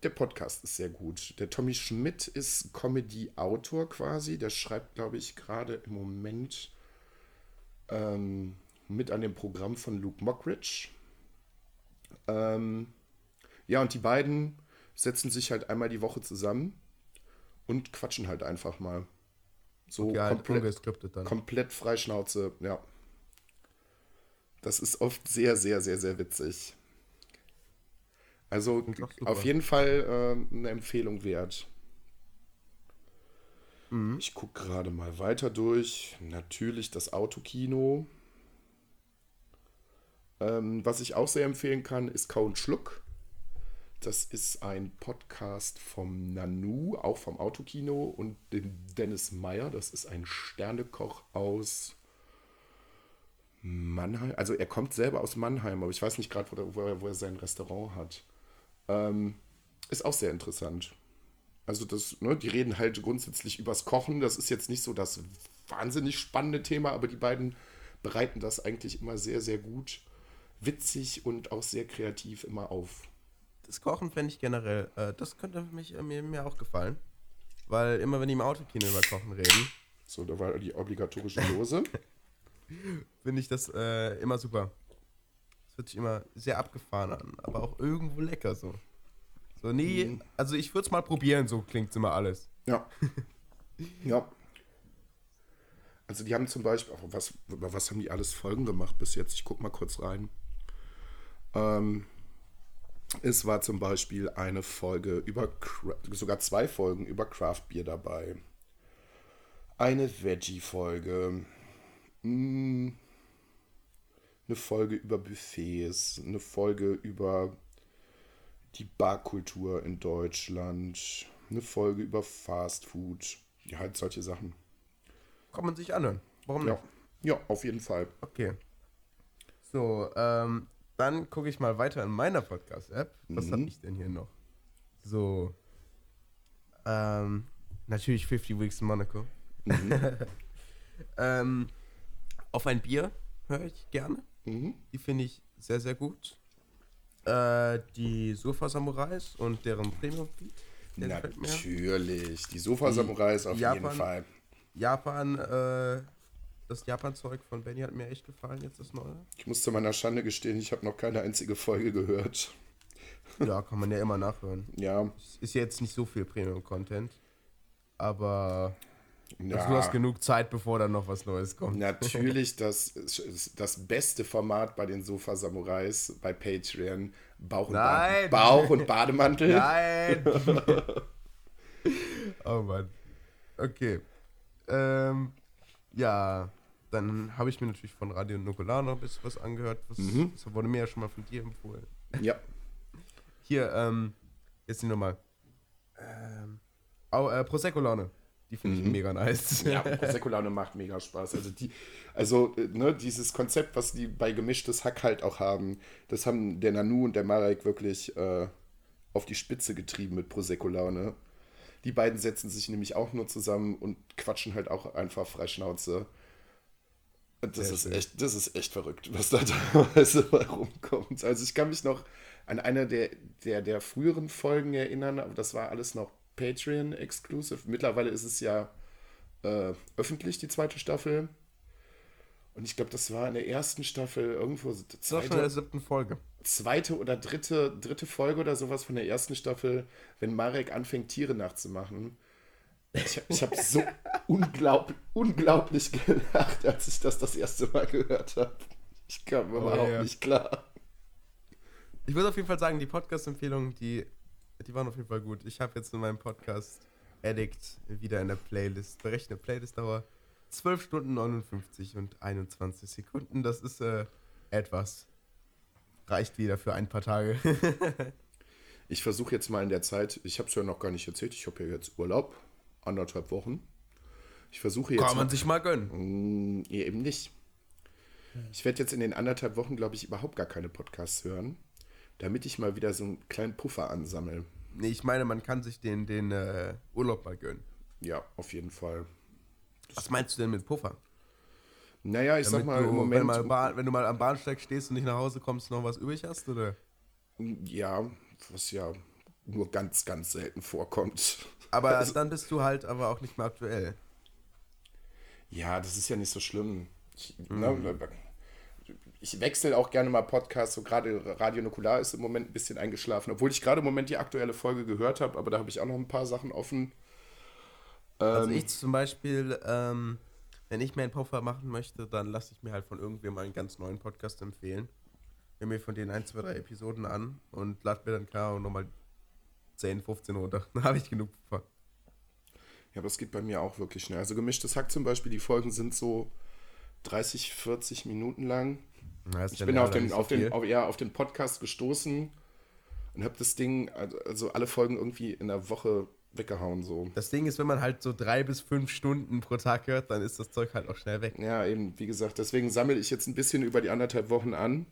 der Podcast ist sehr gut. Der Tommy Schmidt ist Comedy-Autor quasi. Der schreibt, glaube ich, gerade im Moment ähm, mit an dem Programm von Luke Mockridge. Ähm, ja, und die beiden setzen sich halt einmal die Woche zusammen und quatschen halt einfach mal. So Ja, halt komplett, dann. komplett Freischnauze, ja. Das ist oft sehr, sehr, sehr, sehr witzig. Also auf jeden Fall äh, eine Empfehlung wert. Mhm. Ich gucke gerade mal weiter durch. Natürlich das Autokino. Ähm, was ich auch sehr empfehlen kann, ist Kau und Schluck. Das ist ein Podcast vom Nanu, auch vom Autokino und dem Dennis Meyer. Das ist ein Sternekoch aus Mannheim. Also er kommt selber aus Mannheim, aber ich weiß nicht gerade, wo, er- wo, wo er sein Restaurant hat. Ähm, ist auch sehr interessant. Also das, ne, die reden halt grundsätzlich übers Kochen. Das ist jetzt nicht so das wahnsinnig spannende Thema, aber die beiden bereiten das eigentlich immer sehr, sehr gut, witzig und auch sehr kreativ immer auf. Das Kochen fände ich generell, äh, das könnte mich, äh, mir, mir auch gefallen. Weil immer wenn die im Autokino über Kochen reden, So, da war die obligatorische Dose. finde ich das äh, immer super. Das hört sich immer sehr abgefahren an, aber auch irgendwo lecker so. So, nee, Mhm. also ich würde es mal probieren, so klingt immer alles. Ja. ja. Also die haben zum Beispiel, oh, was, was haben die alles Folgen gemacht bis jetzt? Ich gucke mal kurz rein. Ähm, es war zum Beispiel eine Folge über, sogar zwei Folgen über Craft Beer dabei. Eine Veggie-Folge. Mm, Eine Folge über Buffets, eine Folge über die Barkultur in Deutschland, eine Folge über Fast Food. Ja, halt solche Sachen. Kann man sich anhören. Warum Ja, nicht? ja auf jeden Fall. Okay. So, ähm, dann gucke ich mal weiter in meiner Podcast-App. Was Mhm. habe ich denn hier noch? So, ähm, natürlich 50 Weeks in Monaco. ähm, auf ein Bier höre ich gerne. Mhm. Die finde ich sehr, sehr gut. Äh, die Sofa Samurais und deren Premium mir. Natürlich. Die Sofa-Samurais auf jeden Japan- Fall. Japan, äh, das Japan-Zeug von Benny hat mir echt gefallen, jetzt das neue. Ich muss zu meiner Schande gestehen, ich habe noch keine einzige Folge gehört. Ja, kann man ja immer nachhören. Ja, Ist jetzt nicht so viel Premium-Content, aber ja. du hast genug Zeit, bevor dann noch was Neues kommt. Natürlich das, das beste Format bei den Sofa-Samurais bei Patreon. Bauch und, Nein! Bauch und Bademantel. Nein! oh Mann. Okay. Ähm, ja, dann habe ich mir natürlich von Radio Nukular noch ein bisschen was angehört. Was, Mhm. Das wurde mir ja schon mal von dir empfohlen. Ja. Hier, ähm, jetzt die nochmal. Ähm, oh, äh, Prosecco-Laune. Die finde ich mega nice. Mhm. Ja, Prosecco-Laune macht mega Spaß. Also, die, also äh, ne, dieses Konzept, was die bei gemischtes Hack halt auch haben, das haben der Nanu und der Marek wirklich äh, auf die Spitze getrieben mit Prosecco-Laune. Die beiden setzen sich nämlich auch nur zusammen und quatschen halt auch einfach frei Schnauze. Das Sehr ist schön. echt, das ist echt verrückt, was da teilweise rumkommt. Also ich kann mich noch an eine der, der, der früheren Folgen erinnern, aber das war alles noch Patreon-exclusive. Mittlerweile ist es ja äh, öffentlich, die zweite Staffel. Und ich glaube, das war in der ersten Staffel irgendwo so Das war in der zweite, siebten Folge. zweite oder dritte, dritte Folge oder sowas von der ersten Staffel, wenn Marek anfängt, Tiere nachzumachen. Ich, ich habe so unglaublich, unglaublich gelacht, als ich das das erste Mal gehört habe. Ich kam Oh, überhaupt ja. nicht klar. Ich würde auf jeden Fall sagen, die Podcast-Empfehlungen, die, die waren auf jeden Fall gut. Ich habe jetzt in meinem Podcast Addict wieder in der Playlist. Berechne Playlist-Dauer 12 Stunden 59 und 21 Sekunden. Das ist äh, etwas. Reicht wieder für ein paar Tage. Ich versuche jetzt mal in der Zeit, ich habe es ja noch gar nicht erzählt, ich habe ja jetzt Urlaub, anderthalb Wochen. Ich versuche jetzt Kann man mal- sich mal gönnen. Mm, ja, eben nicht. Ich werde jetzt in den anderthalb Wochen, glaube ich, überhaupt gar keine Podcasts hören, damit ich mal wieder so einen kleinen Puffer ansammle. Nee, ich meine, man kann sich den, den äh, Urlaub mal gönnen. Ja, auf jeden Fall. Was meinst du denn mit Puffer? Naja, ich sag Damit mal, du, im wenn, Moment, mal Bahn, wenn du mal am Bahnsteig stehst und nicht nach Hause kommst, noch was übrig hast, oder? ja, was ja nur ganz, ganz selten vorkommt. Aber Also- dann bist du halt aber auch nicht mehr aktuell. Ja, das ist ja nicht so schlimm. Ich, Mhm. ne, ich wechsle auch gerne mal Podcasts, so gerade Radio Nukular ist im Moment ein bisschen eingeschlafen, obwohl ich gerade im Moment die aktuelle Folge gehört habe, aber da habe ich auch noch ein paar Sachen offen. Also Ähm, ich zum Beispiel, ähm, wenn ich mir einen Puffer machen möchte, dann lasse ich mir halt von irgendwem einen ganz neuen Podcast empfehlen. Höre mir von denen ein, zwei, drei Episoden an und lade mir dann klar nochmal 10, 15 runter. Dann habe ich genug Puffer. Ja, aber es geht bei mir auch wirklich schnell. Also gemischtes Hack zum Beispiel, die Folgen sind so 30, 40 Minuten lang. Ist Ich bin auf den, so auf, den, auf, ja, auf den Podcast gestoßen und habe das Ding, also, also alle Folgen irgendwie in der Woche weggehauen. So. Das Ding ist, wenn man halt so drei bis fünf Stunden pro Tag hört, dann ist das Zeug halt auch schnell weg. Ja, eben, wie gesagt, deswegen sammle ich jetzt ein bisschen über die anderthalb Wochen an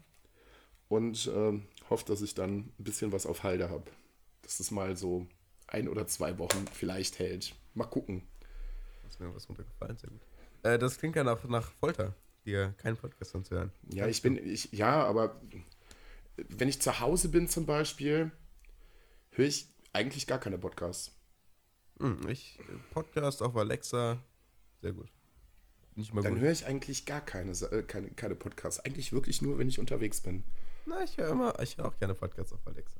und ähm, hoffe, dass ich dann ein bisschen was auf Halde habe. Dass es mal so ein oder zwei Wochen vielleicht hält. Mal gucken. Ist mir was runtergefallen, sehr gut. Äh, das klingt ja nach, nach Folter, dir keinen Podcast anzuhören. Ja, ich bin, ich, ja, aber wenn ich zu Hause bin zum Beispiel, höre ich eigentlich gar keine Podcasts. Hm, ich Podcast auf Alexa, sehr gut. Nicht mal Dann höre ich eigentlich gar keine, äh, keine, keine Podcasts. Eigentlich wirklich nur, wenn ich unterwegs bin. Na, ich höre immer, ich höre auch gerne Podcasts auf Alexa.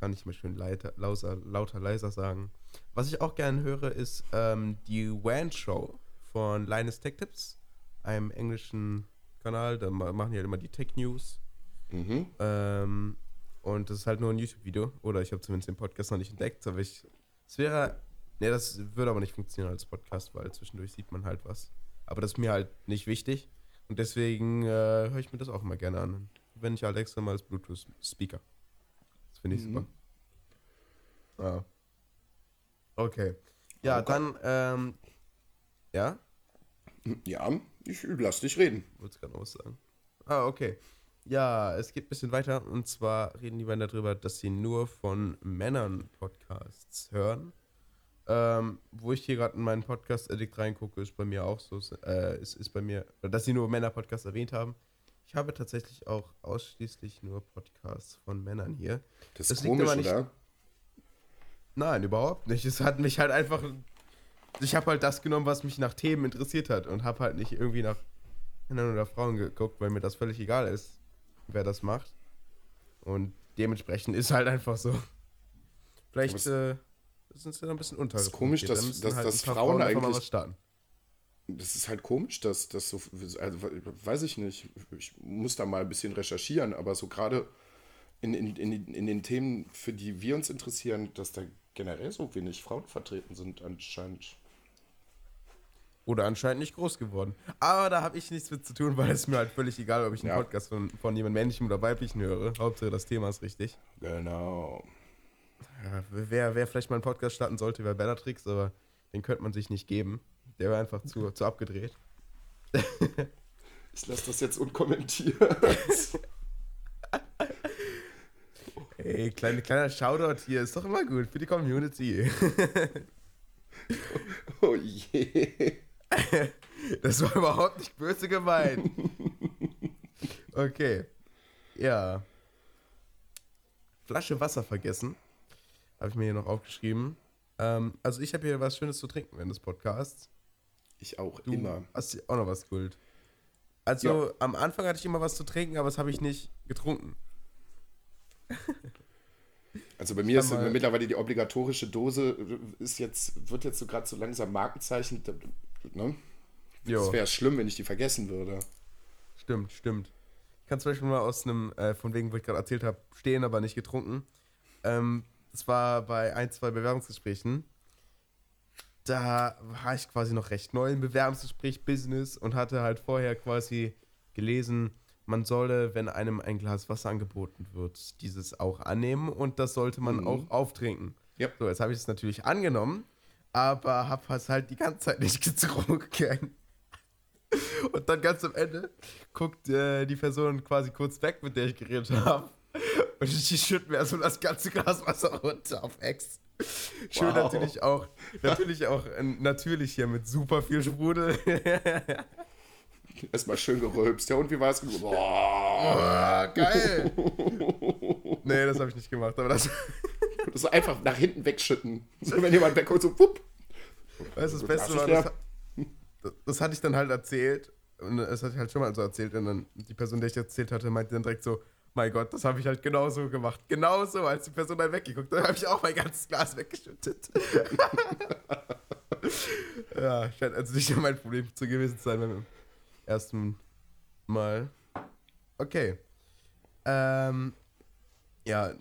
Kann ich mal schön leiter, lauser, lauter, leiser sagen. Was ich auch gerne höre, ist ähm, die WAN Show von Linus Tech Tips, einem englischen Kanal. Da ma- machen die halt immer die Tech News. Mhm. Ähm, und das ist halt nur ein YouTube-Video. Oder ich habe zumindest den Podcast noch nicht entdeckt. Aber ich, es wäre, ne, das würde aber nicht funktionieren als Podcast, weil zwischendurch sieht man halt was. Aber das ist mir halt nicht wichtig. Und deswegen äh, höre ich mir das auch immer gerne an. Wenn ich halt extra mal als Bluetooth-Speaker. Finde ich Mhm. super. Ja. Okay. Ja, Okay. dann, ähm, ja? Ja, ich lass dich reden. Wolltest gerade noch was sagen? Ah, okay. Ja, es geht ein bisschen weiter. Und zwar reden die beiden darüber, dass sie nur von Männern Podcasts hören. Ähm, wo ich hier gerade in meinen Podcast-Addict reingucke, ist bei mir auch so. Äh, ist, ist bei mir, dass sie nur Männer-Podcasts erwähnt haben. Ich habe tatsächlich auch ausschließlich nur Podcasts von Männern hier. Das Das ist liegt komisch, aber nicht- oder? Nein, überhaupt nicht. Es hat mich halt einfach. Ich habe halt das genommen, was mich nach Themen interessiert hat und habe halt nicht irgendwie nach Männern oder Frauen geguckt, weil mir das völlig egal ist, wer das macht. Und dementsprechend ist halt einfach so. Vielleicht äh, sind sie da ein bisschen unter. ist komisch, dass- dass- dass Frauen eigentlich- starten. Das ist halt komisch, dass das so, also weiß ich nicht, ich muss da mal ein bisschen recherchieren, aber so gerade in, in, in, in den Themen, für die wir uns interessieren, dass da generell so wenig Frauen vertreten sind anscheinend. Oder anscheinend nicht groß geworden. Aber da habe ich nichts mit zu tun, weil es mir halt völlig egal, ob ich einen Ja. Podcast von, von jemand männlichem oder weiblichen höre. Hauptsache das Thema ist richtig. Genau. Ja, wer, wer vielleicht mal einen Podcast starten sollte, wäre Bellatrix, aber den könnte man sich nicht geben. Der wäre einfach zu, zu abgedreht. Ich lasse das jetzt unkommentiert. Ey, kleine, kleiner Shoutout hier, ist doch immer gut für die Community. Oh je. Das war überhaupt nicht böse gemeint. Okay. Ja. Flasche Wasser vergessen. Habe ich mir hier noch aufgeschrieben. Ähm, also ich habe hier was Schönes zu trinken während des Podcasts. Ich auch, Du immer. hast dir auch noch was geholt. Also am Anfang hatte ich immer was zu trinken, aber das habe ich nicht getrunken. Also bei mir ist mittlerweile die obligatorische Dose, ist jetzt, wird jetzt so gerade so langsam Markenzeichen. Ne? Es wäre schlimm, wenn ich die vergessen würde. Stimmt, stimmt. Ich kann zum Beispiel mal aus einem, äh, von wegen, wo ich gerade erzählt habe, stehen, aber nicht getrunken. Ähm, das war bei ein, zwei Bewerbungsgesprächen. Da war ich quasi noch recht neu im Bewerbungsgespräch Business und hatte halt vorher quasi gelesen, man solle, wenn einem ein Glas Wasser angeboten wird, dieses auch annehmen und das sollte man Mhm. auch auftrinken. Ja. So, jetzt habe ich es natürlich angenommen, aber habe es halt die ganze Zeit nicht getrunken. Und dann ganz am Ende guckt äh, die Person quasi kurz weg, mit der ich geredet habe. Und die schüttet mir erstmal das ganze Glas Wasser runter auf Ex. Schön Wow. natürlich auch, natürlich auch äh, natürlich hier mit super viel Sprudel. Erstmal schön gerülpst. Ja, und wie war es? Boah. Geil. nee, das habe ich nicht gemacht, aber das, Das einfach nach hinten wegschütten. So, wenn jemand wegkommt, so wupp. weißt, du, das Beste war, das, das, das hatte ich dann halt erzählt. Und das hatte ich halt schon mal so erzählt. Und dann die Person, der ich erzählt hatte, meinte dann direkt so, mein Gott, das habe ich halt genauso gemacht. Genauso, als die Person dann weggeguckt hat, habe ich auch mein ganzes Glas weggeschüttet. ja, scheint also nicht mein Problem zu gewesen zu sein beim ersten Mal. Okay. Ähm, ja,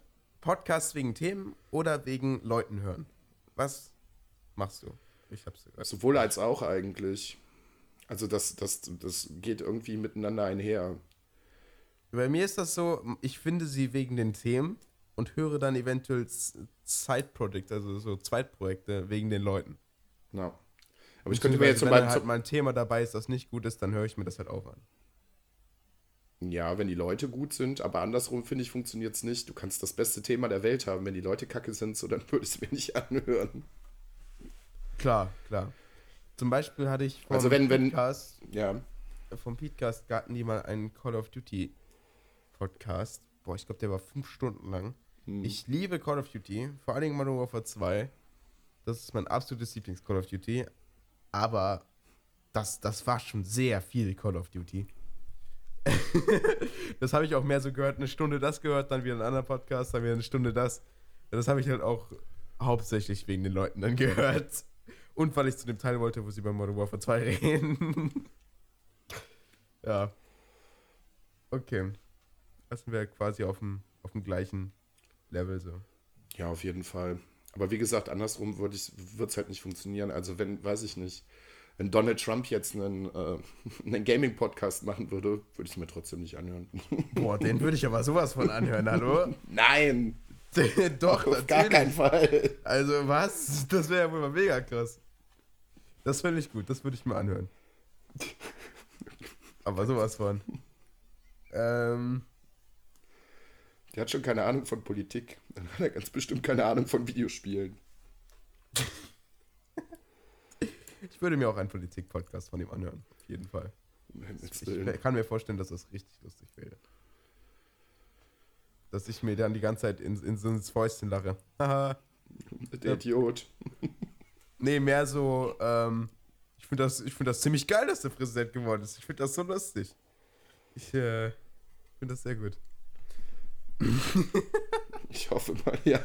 Podcast wegen Themen oder wegen Leuten hören? Was machst du? Ich hab's gehört. Sowohl als auch eigentlich. Also das, das, das geht irgendwie miteinander einher. Bei mir ist das so, ich finde sie wegen den Themen und höre dann eventuell Side-Projects, also so Zweitprojekte wegen den Leuten. Ja. Aber ich könnte mir jetzt zum Wenn Beispiel. halt mal ein Thema dabei ist, das nicht gut ist, dann höre ich mir das halt auch an. Ja, wenn die Leute gut sind, aber andersrum finde ich, funktioniert es nicht. Du kannst das beste Thema der Welt haben. Wenn die Leute kacke sind, so dann würde es mir nicht anhören. Klar, klar. Zum Beispiel hatte ich vom Also wenn- wenn- Podcast, Ja. vom Podcast hatten die mal einen Call of Duty Podcast. Boah, ich glaube, der war fünf Stunden lang. Hm. Ich liebe Call of Duty, vor allen Dingen Modern Warfare 2. Das ist mein absolutes Lieblings-Call of Duty. Aber das, das war schon sehr viel Call of Duty. das habe ich auch mehr so gehört, eine Stunde das gehört, dann wieder ein anderer Podcast, dann wieder eine Stunde das. Das habe ich halt auch hauptsächlich wegen den Leuten dann gehört. Und weil ich zu dem Teil wollte, wo sie bei Modern Warfare 2 reden. ja. Okay. Das sind wir quasi auf dem, auf dem gleichen Level so. Ja, auf jeden Fall. Aber wie gesagt, andersrum wird es halt nicht funktionieren. Also wenn, weiß ich nicht. wenn Donald Trump jetzt einen, äh, einen Gaming-Podcast machen würde, würde ich es mir trotzdem nicht anhören. Boah, den würde ich aber sowas von anhören, hallo? Nein, Doch, auf gar keinen Fall. Also was? Das wäre ja wohl mal mega krass. Das fände ich gut, das würde ich mir anhören. Aber sowas von. Ähm, Der hat schon keine Ahnung von Politik. Dann hat er ganz bestimmt keine Ahnung von Videospielen. ich würde mir auch einen Politik-Podcast von ihm anhören. Auf jeden Fall. Ich kann mir vorstellen, dass das richtig lustig wäre. Dass ich mir dann die ganze Zeit in, in so ins Fäustchen lache. Haha. Der Idiot. nee, mehr so, ähm, ich finde das, ich find das ziemlich geil, dass der Präsident geworden ist. Ich finde das so lustig. Ich äh, finde das sehr gut. Ich hoffe mal, ja.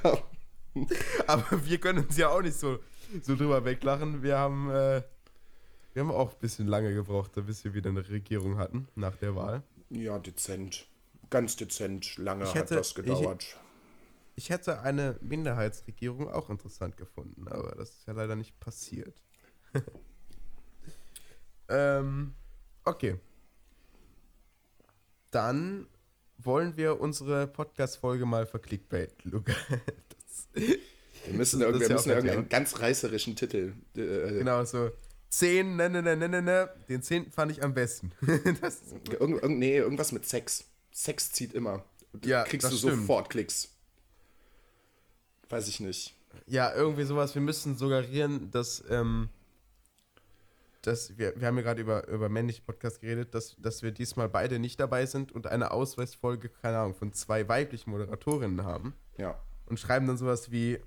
Aber wir können uns ja auch nicht so, so drüber weglachen. Wir haben, äh, wir haben auch ein bisschen lange gebraucht, bis wir wieder eine Regierung hatten nach der Wahl. Ja, dezent. Ganz dezent. Lange Ich hat hätte- das gedauert. Ich hätte eine Minderheitsregierung auch interessant gefunden, aber das ist ja leider nicht passiert. ähm, okay. Dann wollen wir unsere Podcast-Folge mal verklickbaiten, Luca. Das, Wir müssen, Das wir ja müssen auch irgendeinen ganz reißerischen Titel. Äh, genau, so 10, ne, ne, ne, ne, ne, ne. Den 10. fand ich am besten. das Irgend, irgend, nee, irgendwas mit Sex. Sex zieht immer. Ja, kriegst du stimmt. sofort Klicks. Weiß ich nicht. Ja, irgendwie sowas. Wir müssen suggerieren, dass, ähm, dass wir, wir haben ja gerade über, über männliche Podcast geredet, dass, dass wir diesmal beide nicht dabei sind und eine Ausweisfolge, keine Ahnung, von zwei weiblichen Moderatorinnen haben Ja. und schreiben dann sowas wie,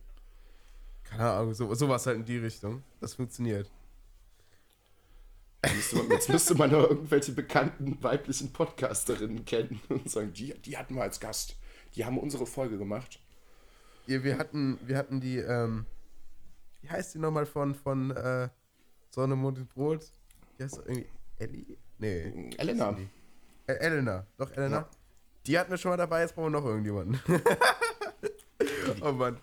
keine Ahnung, so, sowas halt in die Richtung. Das funktioniert. Jetzt müsste man noch irgendwelche bekannten weiblichen Podcasterinnen kennen und sagen, die, die hatten wir als Gast. Die haben unsere Folge gemacht. Ja, wir hatten, wir hatten die, ähm, wie heißt die nochmal von, von äh, Sonne, Mond und Brot? Die heißt doch irgendwie Ellie? Nee. Elena. Äh, Elena, doch Elena. Ja. Die hatten wir schon mal dabei, jetzt brauchen wir noch irgendjemanden. oh Mann.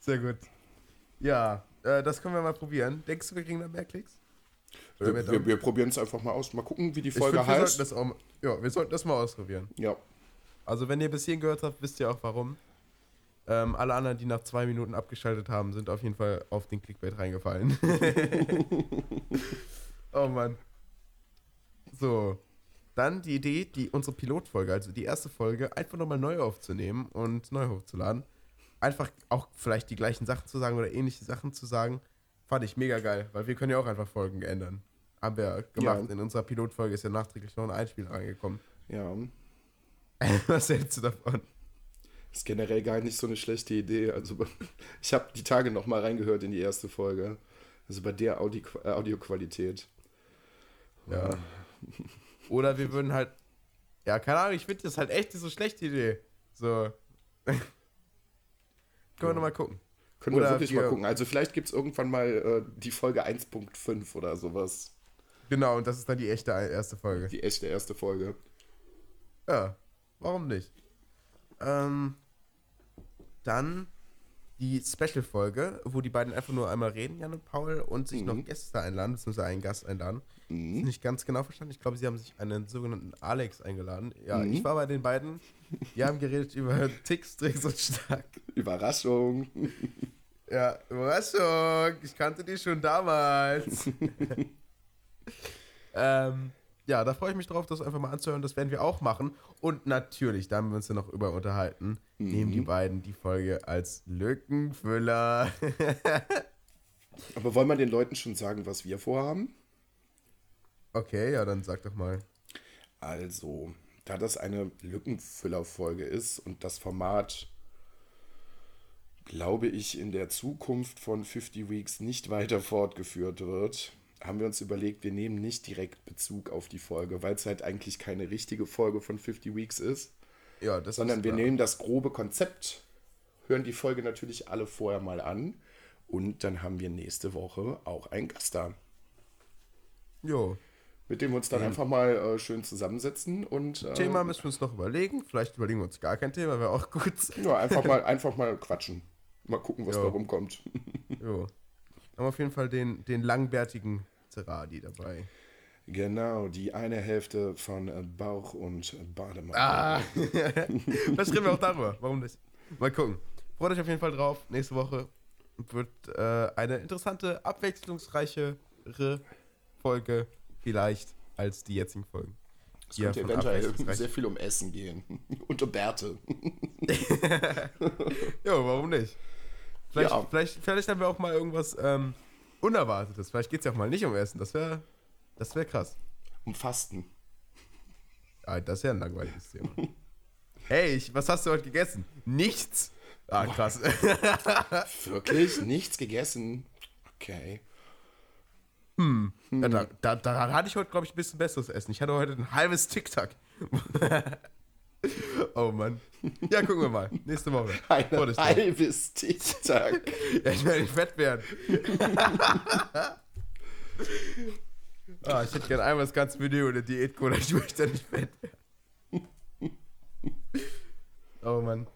Sehr gut. Ja, äh, das können wir mal probieren. Denkst du, wir kriegen da mehr Klicks? Mehr Wir, wir, wir probieren es einfach mal aus. Mal gucken, wie die Folge find, wir heißt. sollten das auch Ja, wir sollten das mal ausprobieren. ja. Also, wenn ihr bis hierhin gehört habt, wisst ihr auch warum. Ähm, alle anderen, die nach zwei Minuten abgeschaltet haben, sind auf jeden Fall auf den Clickbait reingefallen. oh Mann. So. Dann die Idee, die unsere Pilotfolge, also die erste Folge, einfach nochmal neu aufzunehmen und neu hochzuladen. Einfach auch vielleicht die gleichen Sachen zu sagen oder ähnliche Sachen zu sagen, fand ich mega geil, weil wir können ja auch einfach Folgen ändern. Haben wir gemacht. Ja. In unserer Pilotfolge ist ja nachträglich noch ein Einspiel reingekommen. Ja. Was hältst du davon? Ist generell gar nicht so eine schlechte Idee. Also, ich habe die Tage noch mal reingehört in die erste Folge. Also bei der Audi äh, Audioqualität. Ja. Oder wir würden halt. Ja, keine Ahnung, ich finde das halt echt nicht so schlechte Idee. So. Können wir nochmal gucken. Können wir Oder wirklich wir- mal gucken. Also vielleicht gibt es irgendwann mal äh, die Folge 1.5 oder sowas. Genau, und das ist dann die echte erste Folge. Die echte erste Folge. Ja, warum nicht? Ähm, dann die Special-Folge, wo die beiden einfach nur einmal reden, Jan und Paul, und sich noch Gäste einladen, beziehungsweise einen Gast einladen. Mhm. Nicht ganz genau verstanden. Ich glaube, sie haben sich einen sogenannten Alex eingeladen. Ja, Mhm. ich war bei den beiden. Die haben geredet über Ticks, Tricks und Stark. Überraschung. Ja, Überraschung. Ich kannte die schon damals. ähm, ja, da freue ich mich drauf, das einfach mal anzuhören. Das werden wir auch machen. Und natürlich, da haben wir uns ja noch über unterhalten, nehmen die beiden die Folge als Lückenfüller. Aber wollen wir den Leuten schon sagen, was wir vorhaben? okay, ja, dann sag doch mal. Also, da das eine Lückenfüllerfolge ist und das Format, glaube ich, in der Zukunft von 50 Weeks nicht weiter fortgeführt wird, haben wir uns überlegt, wir nehmen nicht direkt Bezug auf die Folge, weil es halt eigentlich keine richtige Folge von 50 Weeks ist, Ja, das sondern ist wir nehmen das grobe Konzept, hören die Folge natürlich alle vorher mal an und dann haben wir nächste Woche auch einen Gast da, Jo. mit dem wir uns dann einfach mal äh, schön zusammensetzen und äh, Thema müssen wir uns noch überlegen. Vielleicht überlegen wir uns gar kein Thema, wäre auch gut. Ja, einfach mal, einfach mal quatschen. Mal gucken, was Ja. da rumkommt. Jo. Haben auf jeden Fall den, den langbärtigen Zeradi dabei. Genau, die eine Hälfte von Bauch und Bademantel. Ah! Vielleicht reden wir auch darüber. Warum nicht? Mal gucken. Freut euch auf jeden Fall drauf. Nächste Woche wird äh, eine interessante, abwechslungsreiche Folge vielleicht als die jetzigen Folgen. Es könnte eventuell sehr viel um Essen gehen. Und um Bärte. Jo, warum nicht? Vielleicht, Ja. vielleicht, vielleicht haben wir auch mal irgendwas ähm, Unerwartetes. Vielleicht geht es ja auch mal nicht um Essen. Das wäre das wär krass. Um Fasten. Ah, das ist ja ein langweiliges Thema. Hey, ich, was hast du heute gegessen? Nichts. Ah, krass. Wirklich? Nichts gegessen? Okay. Ja, da, da, da hatte ich heute, glaube ich, ein bisschen besseres Essen. Ich hatte heute ein halbes Tic-Tac. oh Mann. Ja, gucken wir mal. Nächste Woche. Ein halbes Tic-Tac. Ja, ich werde nicht fett werden. ah, ich hätte gerne einmal das ganze Video oder Diät-Cola. Ich möchte nicht fett werden. Oh Mann.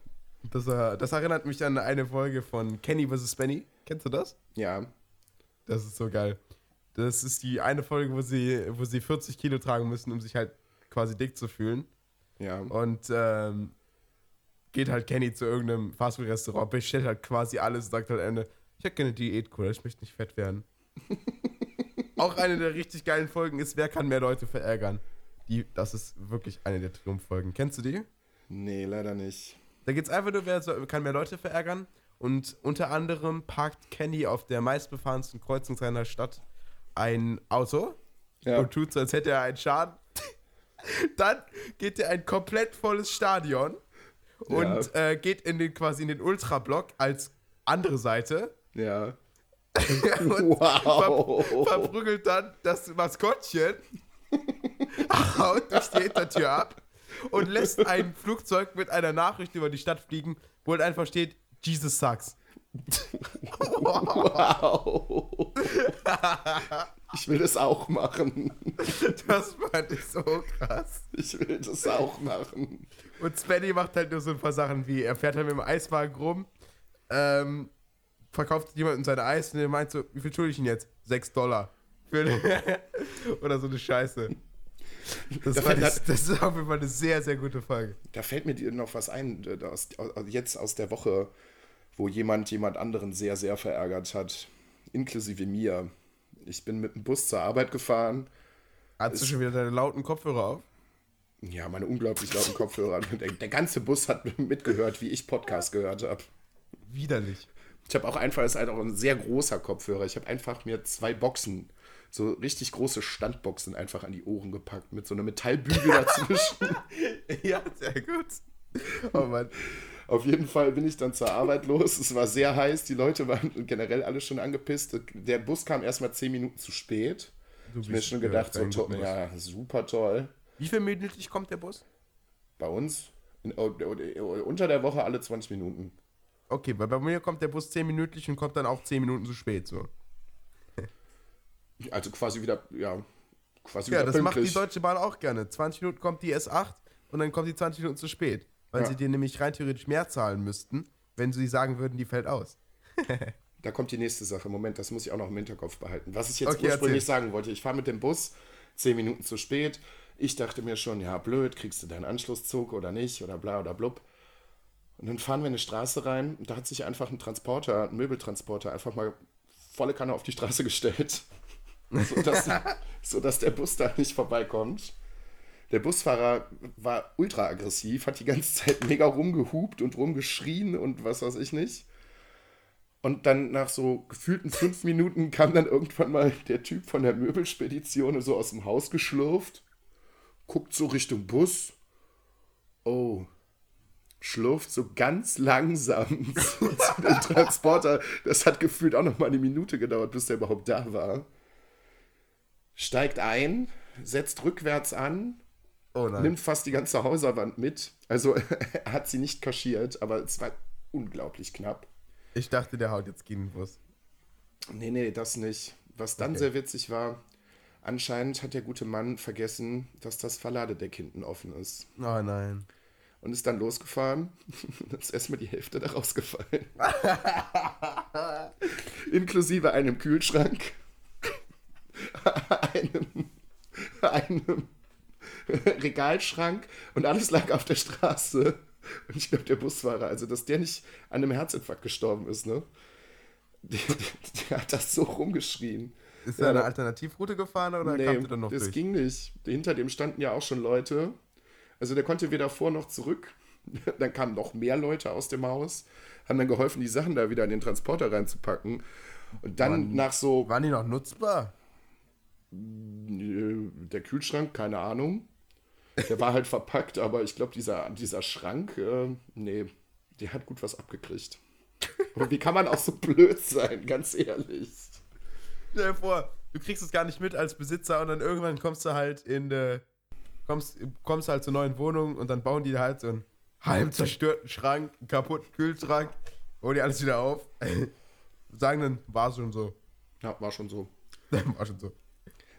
Das, äh, das erinnert mich an eine Folge von Kenny vs. Benny. Kennst du das? Ja. Das ist so geil. Das ist die eine Folge, wo sie, wo sie 40 Kilo tragen müssen, um sich halt quasi dick zu fühlen. Ja. Und ähm, geht halt Kenny zu irgendeinem Fastfood-Restaurant, bestellt halt quasi alles und sagt halt am Ende, ich hätte gerne Diät-Cola, ich möchte nicht fett werden. Auch eine der richtig geilen Folgen ist, wer kann mehr Leute verärgern? Die, das ist wirklich eine der Triumph-Folgen. Kennst du die? Nee, leider nicht. Da geht's einfach nur, wer so- kann mehr Leute verärgern. Und unter anderem parkt Kenny auf der meistbefahrensten Kreuzung seiner Stadt ein Auto Ja. und tut so, als hätte er einen Schaden. Dann geht er ein komplett volles Stadion und äh, geht in den quasi in den Ultrablock als andere Seite Ja. und Wow. verprügelt dann das Maskottchen, haut durch die Hintertür ab und lässt ein Flugzeug mit einer Nachricht über die Stadt fliegen, wo halt einfach steht, Jesus sucks. Wow. Ich will das auch machen. Das fand ich so krass. Ich will das auch machen. Und Svenny macht halt nur so ein paar Sachen wie, er fährt halt mit dem Eiswagen rum, ähm, verkauft jemandem seine Eis und er meint so, wie viel schulde ich ihn jetzt? 6 Dollar. Oder so eine Scheiße. Das, Da fällt- ich, das ist auf jeden Fall eine sehr, sehr gute Folge. Da fällt mir dir noch was ein, äh, aus, jetzt aus der Woche, wo jemand jemand anderen sehr, sehr verärgert hat. Inklusive mir. Ich bin mit dem Bus zur Arbeit gefahren. Hast du schon wieder deine lauten Kopfhörer auf? Ja, meine unglaublich lauten Kopfhörer. Der, der ganze Bus hat mitgehört, wie ich Podcast gehört habe. Widerlich. Ich habe auch einfach, ist halt auch ein sehr großer Kopfhörer. Ich habe einfach mir zwei Boxen, so richtig große Standboxen einfach an die Ohren gepackt, mit so einem Metallbügel dazwischen. ja, sehr gut. Oh Mann. Auf jeden Fall bin ich dann zur Arbeit los. Es war sehr heiß, die Leute waren generell alle schon angepisst. Der Bus kam erst mal zehn Minuten zu spät. Du Ich hab mir schon gedacht, so to- ja, super toll. Wie viel Minuten kommt der Bus? Bei uns in, unter der Woche alle 20 Minuten. Okay, weil bei mir kommt der Bus 10 Minuten und kommt dann auch 10 Minuten zu spät. So. Also quasi wieder, ja, quasi Ja, wieder das macht die pünktlich. Deutsche Bahn auch gerne. 20 Minuten kommt die S8 und dann kommt die 20 Minuten zu spät. Weil Ja. sie dir nämlich rein theoretisch mehr zahlen müssten, wenn sie sagen würden, die fällt aus. Da kommt die nächste Sache. Moment, das muss ich auch noch im Hinterkopf behalten. Was ich jetzt Okay, ursprünglich erzähl. sagen wollte, ich fahre mit dem Bus 10 Minuten zu spät. Ich dachte mir schon, ja, blöd, kriegst du deinen Anschlusszug oder nicht oder bla oder blub. Und dann fahren wir in eine Straße rein und da hat sich einfach ein Transporter, ein Möbeltransporter, einfach mal volle Kanne auf die Straße gestellt. sodass, sodass der Bus da nicht vorbeikommt. Der Busfahrer war ultra aggressiv, hat die ganze Zeit mega rumgehupt und rumgeschrien und was weiß ich nicht. Und dann nach so gefühlten fünf Minuten kam dann irgendwann mal der Typ von der Möbelspedition so aus dem Haus geschlurft, guckt so Richtung Bus. Oh, schlurft so ganz langsam zu, dem Transporter. Das hat gefühlt auch noch mal eine Minute gedauert, bis der überhaupt da war. Steigt ein, setzt rückwärts an, Oh nimmt fast die ganze Häuserwand mit. Also er hat sie nicht kaschiert, aber es war unglaublich knapp. Ich dachte, der haut jetzt Bus. Nee, nee, das nicht. Was dann Okay. sehr witzig war, anscheinend hat der gute Mann vergessen, dass das Verladedeck hinten offen ist. Oh nein. Und ist dann losgefahren. Dann ist erstmal die Hälfte da rausgefallen. inklusive einem Kühlschrank, einem, einem Regalschrank und alles lag auf der Straße. Und ich glaube, der Busfahrer, also dass der nicht an einem Herzinfarkt gestorben ist, ne? Der, der, der hat das so rumgeschrien. Ist Ja, er eine da- Alternativroute gefahren oder Nee, kam der dann noch das durch? ging nicht. Hinter dem standen ja auch schon Leute. Also der konnte weder vor noch zurück. Dann kamen noch mehr Leute aus dem Haus, haben dann geholfen, die Sachen da wieder in den Transporter reinzupacken. Und dann Mann. nach so Waren die noch nutzbar? der Kühlschrank, keine Ahnung. Der war halt verpackt, aber ich glaube, dieser, dieser Schrank, äh, nee, der hat gut was abgekriegt. Aber wie kann man auch so blöd sein, ganz ehrlich? Stell dir vor, du kriegst es gar nicht mit als Besitzer und dann irgendwann kommst du halt in der. Kommst, kommst halt zur neuen Wohnung und dann bauen die halt so einen halb zerstörten Schrank, einen kaputten Kühlschrank, holen die alles wieder auf. Sagen dann, war schon so. Ja, war schon so. war schon so.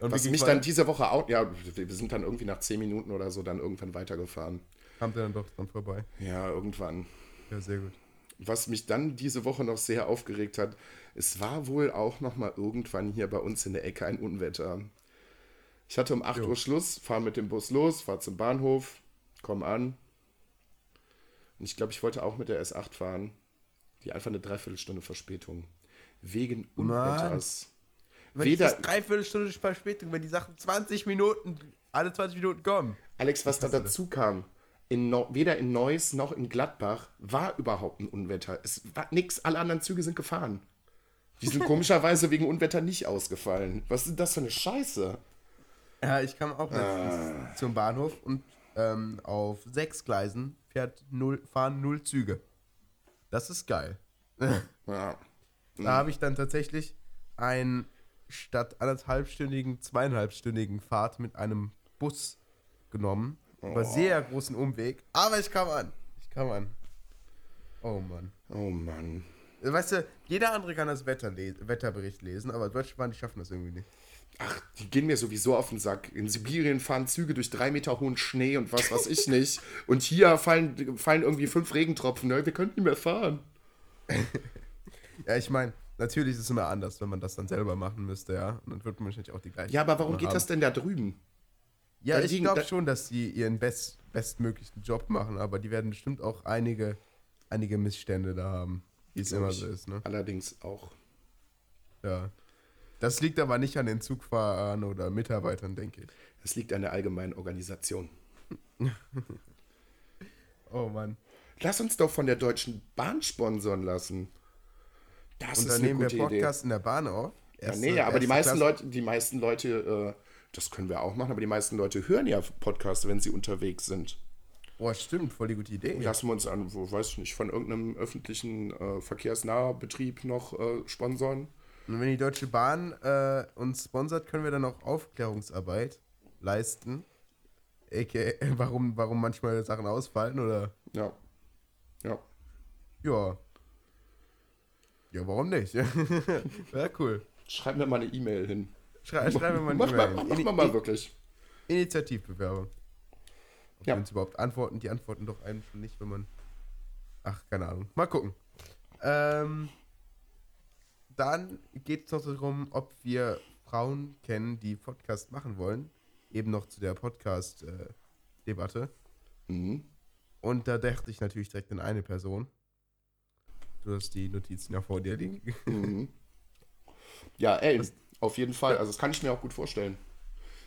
Und Was mich dann diese Woche auch, ja, wir sind dann irgendwie nach 10 Minuten oder so dann irgendwann weitergefahren. Kam der dann doch dran vorbei. Ja, irgendwann. Ja, sehr gut. Was mich dann diese Woche noch sehr aufgeregt hat, es war wohl auch noch mal irgendwann hier bei uns in der Ecke ein Unwetter. Ich hatte um 8 Jo. Uhr Schluss, fahre mit dem Bus los, fahre zum Bahnhof, komm an. Und ich glaube, ich wollte auch mit der S8 fahren. Die einfach eine Dreiviertelstunde Verspätung. Wegen. Unwetters. Wenn Weder- Weder dreiviertel Verspätung, wenn die Sachen 20 Minuten, alle 20 Minuten kommen. Alex, was da dazu kam, in Neu- weder in Neuss noch in Gladbach war überhaupt ein Unwetter. Es war nix, alle anderen Züge sind gefahren. Die sind komischerweise wegen Unwetter nicht ausgefallen. Was ist das für eine Scheiße? Ja, ich kam auch Ah. zum Bahnhof und ähm, auf sechs Gleisen fährt null, fahren null Züge. Das ist geil. Ja. Da habe ich dann tatsächlich ein statt anderthalbstündigen, zweieinhalbstündigen Fahrt mit einem Bus genommen. Über Oh. sehr großen Umweg. Aber ich kam an. Ich kam an. Oh Mann. Oh Mann. Weißt du, jeder andere kann das Wetter les Wetterbericht lesen, aber Deutsche Bahn, die schaffen das irgendwie nicht. Ach, die gehen mir sowieso auf den Sack. In Sibirien fahren Züge durch drei Meter hohen Schnee und was weiß ich nicht. Und hier fallen, fallen irgendwie fünf Regentropfen. Ne? Wir könnten nicht mehr fahren. Ja, ich meine, natürlich ist es immer anders, wenn man das dann selber machen müsste, ja. Und dann wird man wahrscheinlich auch die gleiche. Ja, aber warum geht haben. das denn da drüben? Ja, da ich glaube schon, dass die ihren best, bestmöglichen Job machen, aber die werden bestimmt auch einige, einige Missstände da haben, wie es immer so ist, ne? Allerdings auch. Ja. Das liegt aber nicht an den Zugfahrern oder Mitarbeitern, denke ich. Es liegt an der allgemeinen Organisation. Oh Mann. Lass uns doch von der Deutschen Bahn sponsern lassen. Das Und ist dann eine nehmen wir Podcast in der Bahn auf. Idee. Ja, Erste- nee, aber die erste meisten, Klasse. Leute, die meisten Leute, äh, das können wir auch machen, aber die meisten Leute hören ja Podcasts, wenn sie unterwegs sind. Boah, stimmt, voll die gute Idee. Lassen wir uns an, wo, weiß ich nicht, von irgendeinem öffentlichen äh, Verkehrsnahbetrieb noch äh, sponsern. Und wenn die Deutsche Bahn äh, uns sponsert, können wir dann auch Aufklärungsarbeit leisten. AKA, warum, warum manchmal Sachen ausfallen oder. Ja. Ja. Ja. Ja, warum nicht? ja, cool. Schreib mir mal eine E-Mail hin. Schrei, schreiben wir mal Mach eine E-Mail mach hin. mal, mal wirklich. Initiativbewerbung. Ob Ja. uns überhaupt antworten, die antworten doch einem schon nicht, wenn man. Ach, keine Ahnung. Mal gucken. Ähm, dann geht es noch darum, ob wir Frauen kennen, die Podcast machen wollen. Eben noch zu der Podcast-Debatte. Mhm. Und da dachte ich natürlich direkt an eine Person. Du hast die Notizen ja vor dir liegen. Mhm. Ja, ey, auf jeden Fall. Also das kann ich mir auch gut vorstellen.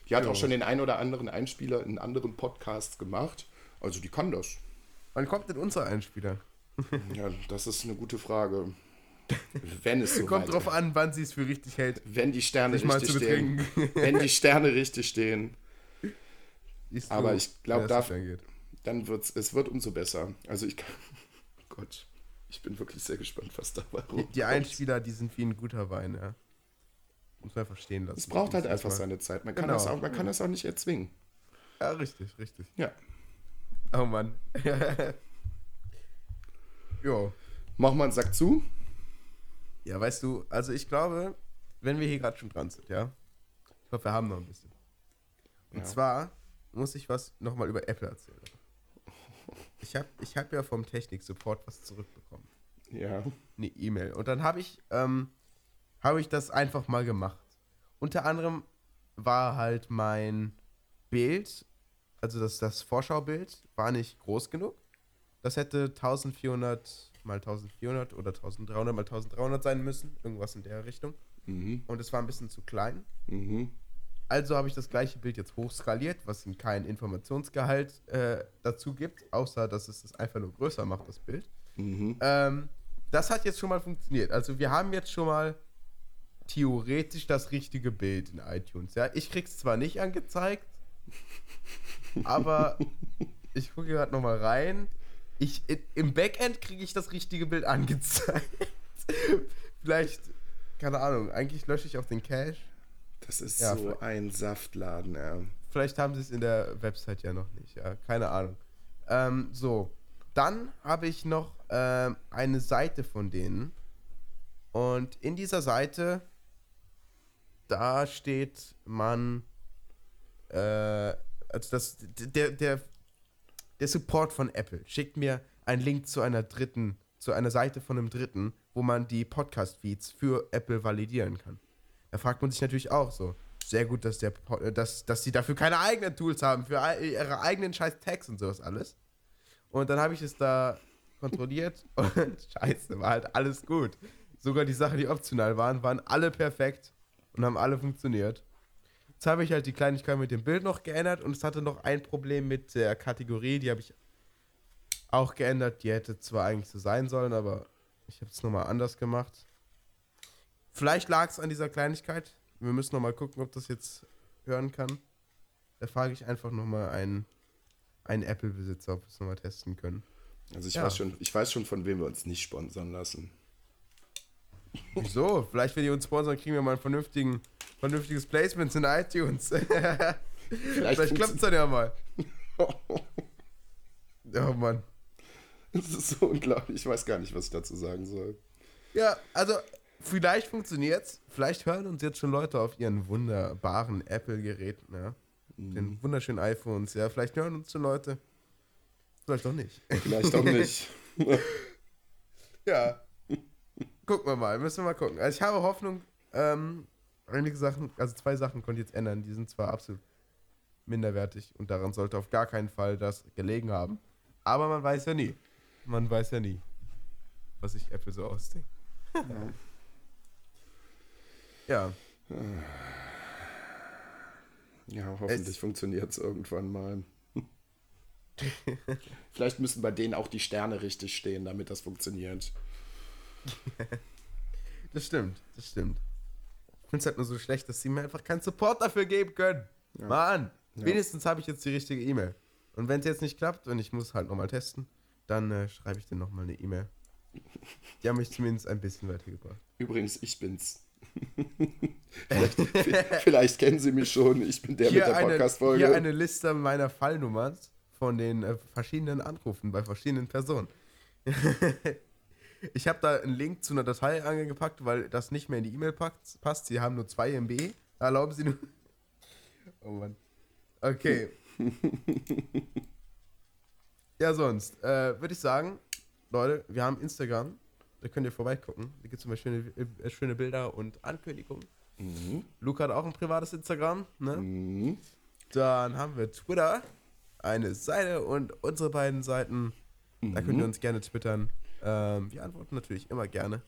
Die hat Ja. auch schon den ein oder anderen Einspieler in anderen Podcasts gemacht. Also die kann das. Wann kommt denn unser Einspieler? Ja, das ist eine gute Frage. Wenn es so Kommt drauf an, wann sie es für richtig hält, Wenn die Sterne richtig stehen. Wenn die Sterne richtig stehen, Aber ich glaub, wer es darf- nicht angeht. dann wird's, es wird umso besser. Also ich kann, Gott, ich bin wirklich sehr gespannt, was dabei Die, rumkommt. die Einspieler, die sind wie ein guter Wein, ja. Muss man einfach stehen lassen. Es braucht halt einfach mal- seine Zeit. Man kann, Genau. das auch, man kann das auch nicht erzwingen. Ja, richtig, richtig. Ja. Oh Mann. jo. Mach mal einen Sack zu. Ja, weißt du, also ich glaube, wenn wir hier gerade schon dran sind, ja. Ich glaube, wir haben noch ein bisschen. Und Ja. zwar muss ich was nochmal über Apple erzählen. Ich habe ich hab ja vom Technik-Support was zurückbekommen. Ja. Eine E-Mail. Und dann habe ich ähm, habe ich das einfach mal gemacht. Unter anderem war halt mein Bild, also das, das Vorschaubild, war nicht groß genug. Das hätte 1400 mal 1400 oder 1300 mal 1300 sein müssen, irgendwas in der Richtung. Mhm. Und es war ein bisschen zu klein. Mhm. Also habe ich das gleiche Bild jetzt hochskaliert, was ihm keinen Informationsgehalt äh, dazu gibt, außer dass es es einfach nur größer macht, das Bild. Mhm. Ähm, das hat jetzt schon mal funktioniert. Also wir haben jetzt schon mal theoretisch das richtige Bild in iTunes. Ja, ich krieg's zwar nicht angezeigt, aber ich gucke gerade noch mal rein. Ich, Im Backend kriege ich das richtige Bild angezeigt. Vielleicht, keine Ahnung, eigentlich lösche ich auch den Cache. Das ist Ja, so ein Saftladen, ja. Vielleicht haben sie es in der Website ja noch nicht, ja. Keine Ahnung. Ähm, so. Dann habe ich noch ähm, eine Seite von denen. Und in dieser Seite, da steht man, äh, also das, der, der, der Support von Apple schickt mir einen Link zu einer dritten, zu einer Seite von einem dritten, wo man die Podcast-Feeds für Apple validieren kann. Da fragt man sich natürlich auch so. Sehr gut, dass, der, äh, dass, dass sie dafür keine eigenen Tools haben, für ihre eigenen scheiß Tags und sowas alles. Und dann habe ich es da kontrolliert und scheiße, war halt alles gut. Sogar die Sachen, die optional waren, waren alle perfekt und haben alle funktioniert. Jetzt habe ich halt die Kleinigkeit mit dem Bild noch geändert und es hatte noch ein Problem mit der Kategorie, die habe ich auch geändert. Die hätte zwar eigentlich so sein sollen, aber ich habe es nochmal anders gemacht. Vielleicht lag es an dieser Kleinigkeit. Wir müssen nochmal gucken, ob das jetzt hören kann. Da frage ich einfach nochmal einen, einen Apple-Besitzer, ob wir es nochmal testen können. Also ich, Ja. weiß schon, ich weiß schon, von wem wir uns nicht sponsern lassen. Wieso? Vielleicht, wenn die uns sponsern, kriegen wir mal ein vernünftigen, vernünftiges Placement in iTunes. Vielleicht klappt es dann ja mal. Oh Mann. Das ist so unglaublich. Ich weiß gar nicht, was ich dazu sagen soll. Ja, also vielleicht funktioniert's. Vielleicht hören uns jetzt schon Leute auf ihren wunderbaren Apple-Geräten, ja. Den wunderschönen iPhones, ja. Vielleicht hören uns schon Leute. Vielleicht auch nicht. Vielleicht auch nicht. Ja. Gucken wir mal, müssen wir mal gucken. Also ich habe Hoffnung, ähm, einige Sachen, also zwei Sachen konnte ich jetzt ändern, die sind zwar absolut minderwertig und daran sollte auf gar keinen Fall das gelegen haben. Aber man weiß ja nie. Man weiß ja nie, was sich Apple so ausdenkt. ja. Ja, hoffentlich Es- funktioniert es irgendwann mal. Vielleicht müssen bei denen auch die Sterne richtig stehen, damit das funktioniert. Das stimmt, das stimmt. Ich finde es halt nur so schlecht, dass sie mir einfach keinen Support dafür geben können. Mann, Ja. wenigstens habe ich jetzt die richtige E-Mail. Und wenn es jetzt nicht klappt und ich muss halt nochmal testen, dann äh, schreibe ich dir nochmal eine E-Mail. Die haben mich zumindest ein bisschen weitergebracht. Übrigens, ich bin's. vielleicht, vielleicht kennen Sie mich schon. Ich bin der mit der eine, hier Podcast-Folge. eine Liste meiner Fallnummern von den äh, verschiedenen Anrufen bei verschiedenen Personen. ich habe da einen Link zu einer Datei angepackt, weil das nicht mehr in die E-Mail passt. Sie haben nur 2 MB. Erlauben Sie nur. Oh Mann. Okay. ja, sonst äh, würde ich sagen, Leute, wir haben Instagram. Da könnt ihr vorbeigucken. Da gibt es immer schöne, äh, schöne Bilder und Ankündigungen. Mhm. Luca hat auch ein privates Instagram. Ne? Mhm. Dann haben wir Twitter, eine Seite und unsere beiden Seiten. Da könnt ihr uns gerne twittern. Ähm, wir antworten natürlich immer gerne.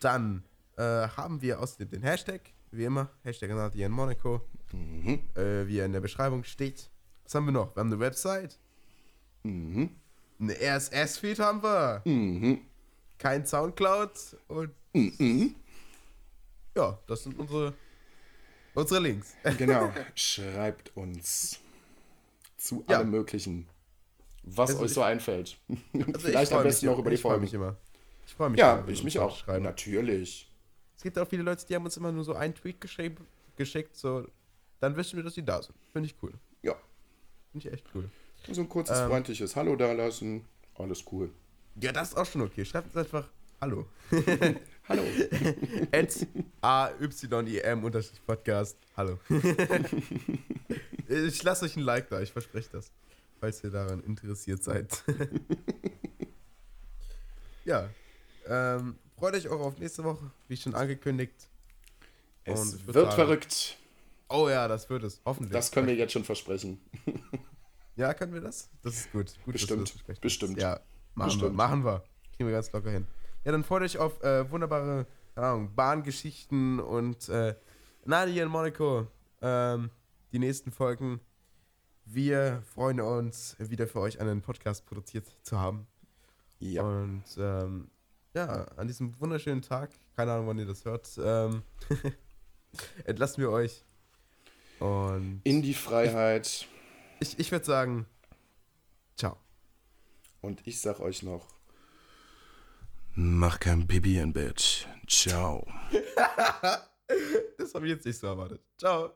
Dann äh, haben wir außerdem den Hashtag, wie immer, Hashtag Nadia in Monaco, Mhm. äh, wie er in der Beschreibung steht. Was haben wir noch? Wir haben eine Website, Mhm. eine RSS-Feed haben wir, Mhm. Kein Soundcloud und Mhm. ja, das sind unsere, unsere Links. Genau. Schreibt uns zu Ja. allem Möglichen, was Also euch ich- so einfällt. Also Vielleicht am besten auch über die ich freue Folgen. mich immer. Ich freue mich Ja, immer, ich mich auch. schreibt. Natürlich. Es gibt auch viele Leute, die haben uns immer nur so einen Tweet geschickt, so, dann wissen wir, dass die da sind. Finde ich cool. Ja. Finde ich echt cool. So ein kurzes, Ähm. freundliches Hallo da lassen. Alles cool. Ja, das ist auch schon okay. Schreibt uns einfach Hallo. Hallo. At AYIM unterstrich Podcast. Hallo. ich lasse euch ein Like da, ich verspreche das. Falls ihr daran interessiert seid. ja. Ähm, freut euch auch auf nächste Woche, wie schon angekündigt. Es Und wird sagen- verrückt. Oh ja, das wird es. Hoffentlich. Das können wir jetzt schon versprechen. Ja, können wir das? Das ist gut. gut Bestimmt, das bestimmt. Ja, machen wir. Bestimmt. Machen wir. Kriegen wir ganz locker hin. Ja, dann freut euch auf äh, wunderbare Ahnung, Bahngeschichten und äh, Nadia und Monaco. Ähm, die nächsten Folgen. Wir freuen uns, wieder für euch einen Podcast produziert zu haben. Ja. Und ähm, ja, an diesem wunderschönen Tag, keine Ahnung, wann ihr das hört, ähm, entlassen wir euch. Und In die Freiheit. ich, ich würde sagen, ciao. Und ich sag euch noch: Mach kein Bibi im Bett. Ciao. Das habe ich jetzt nicht so erwartet. Ciao.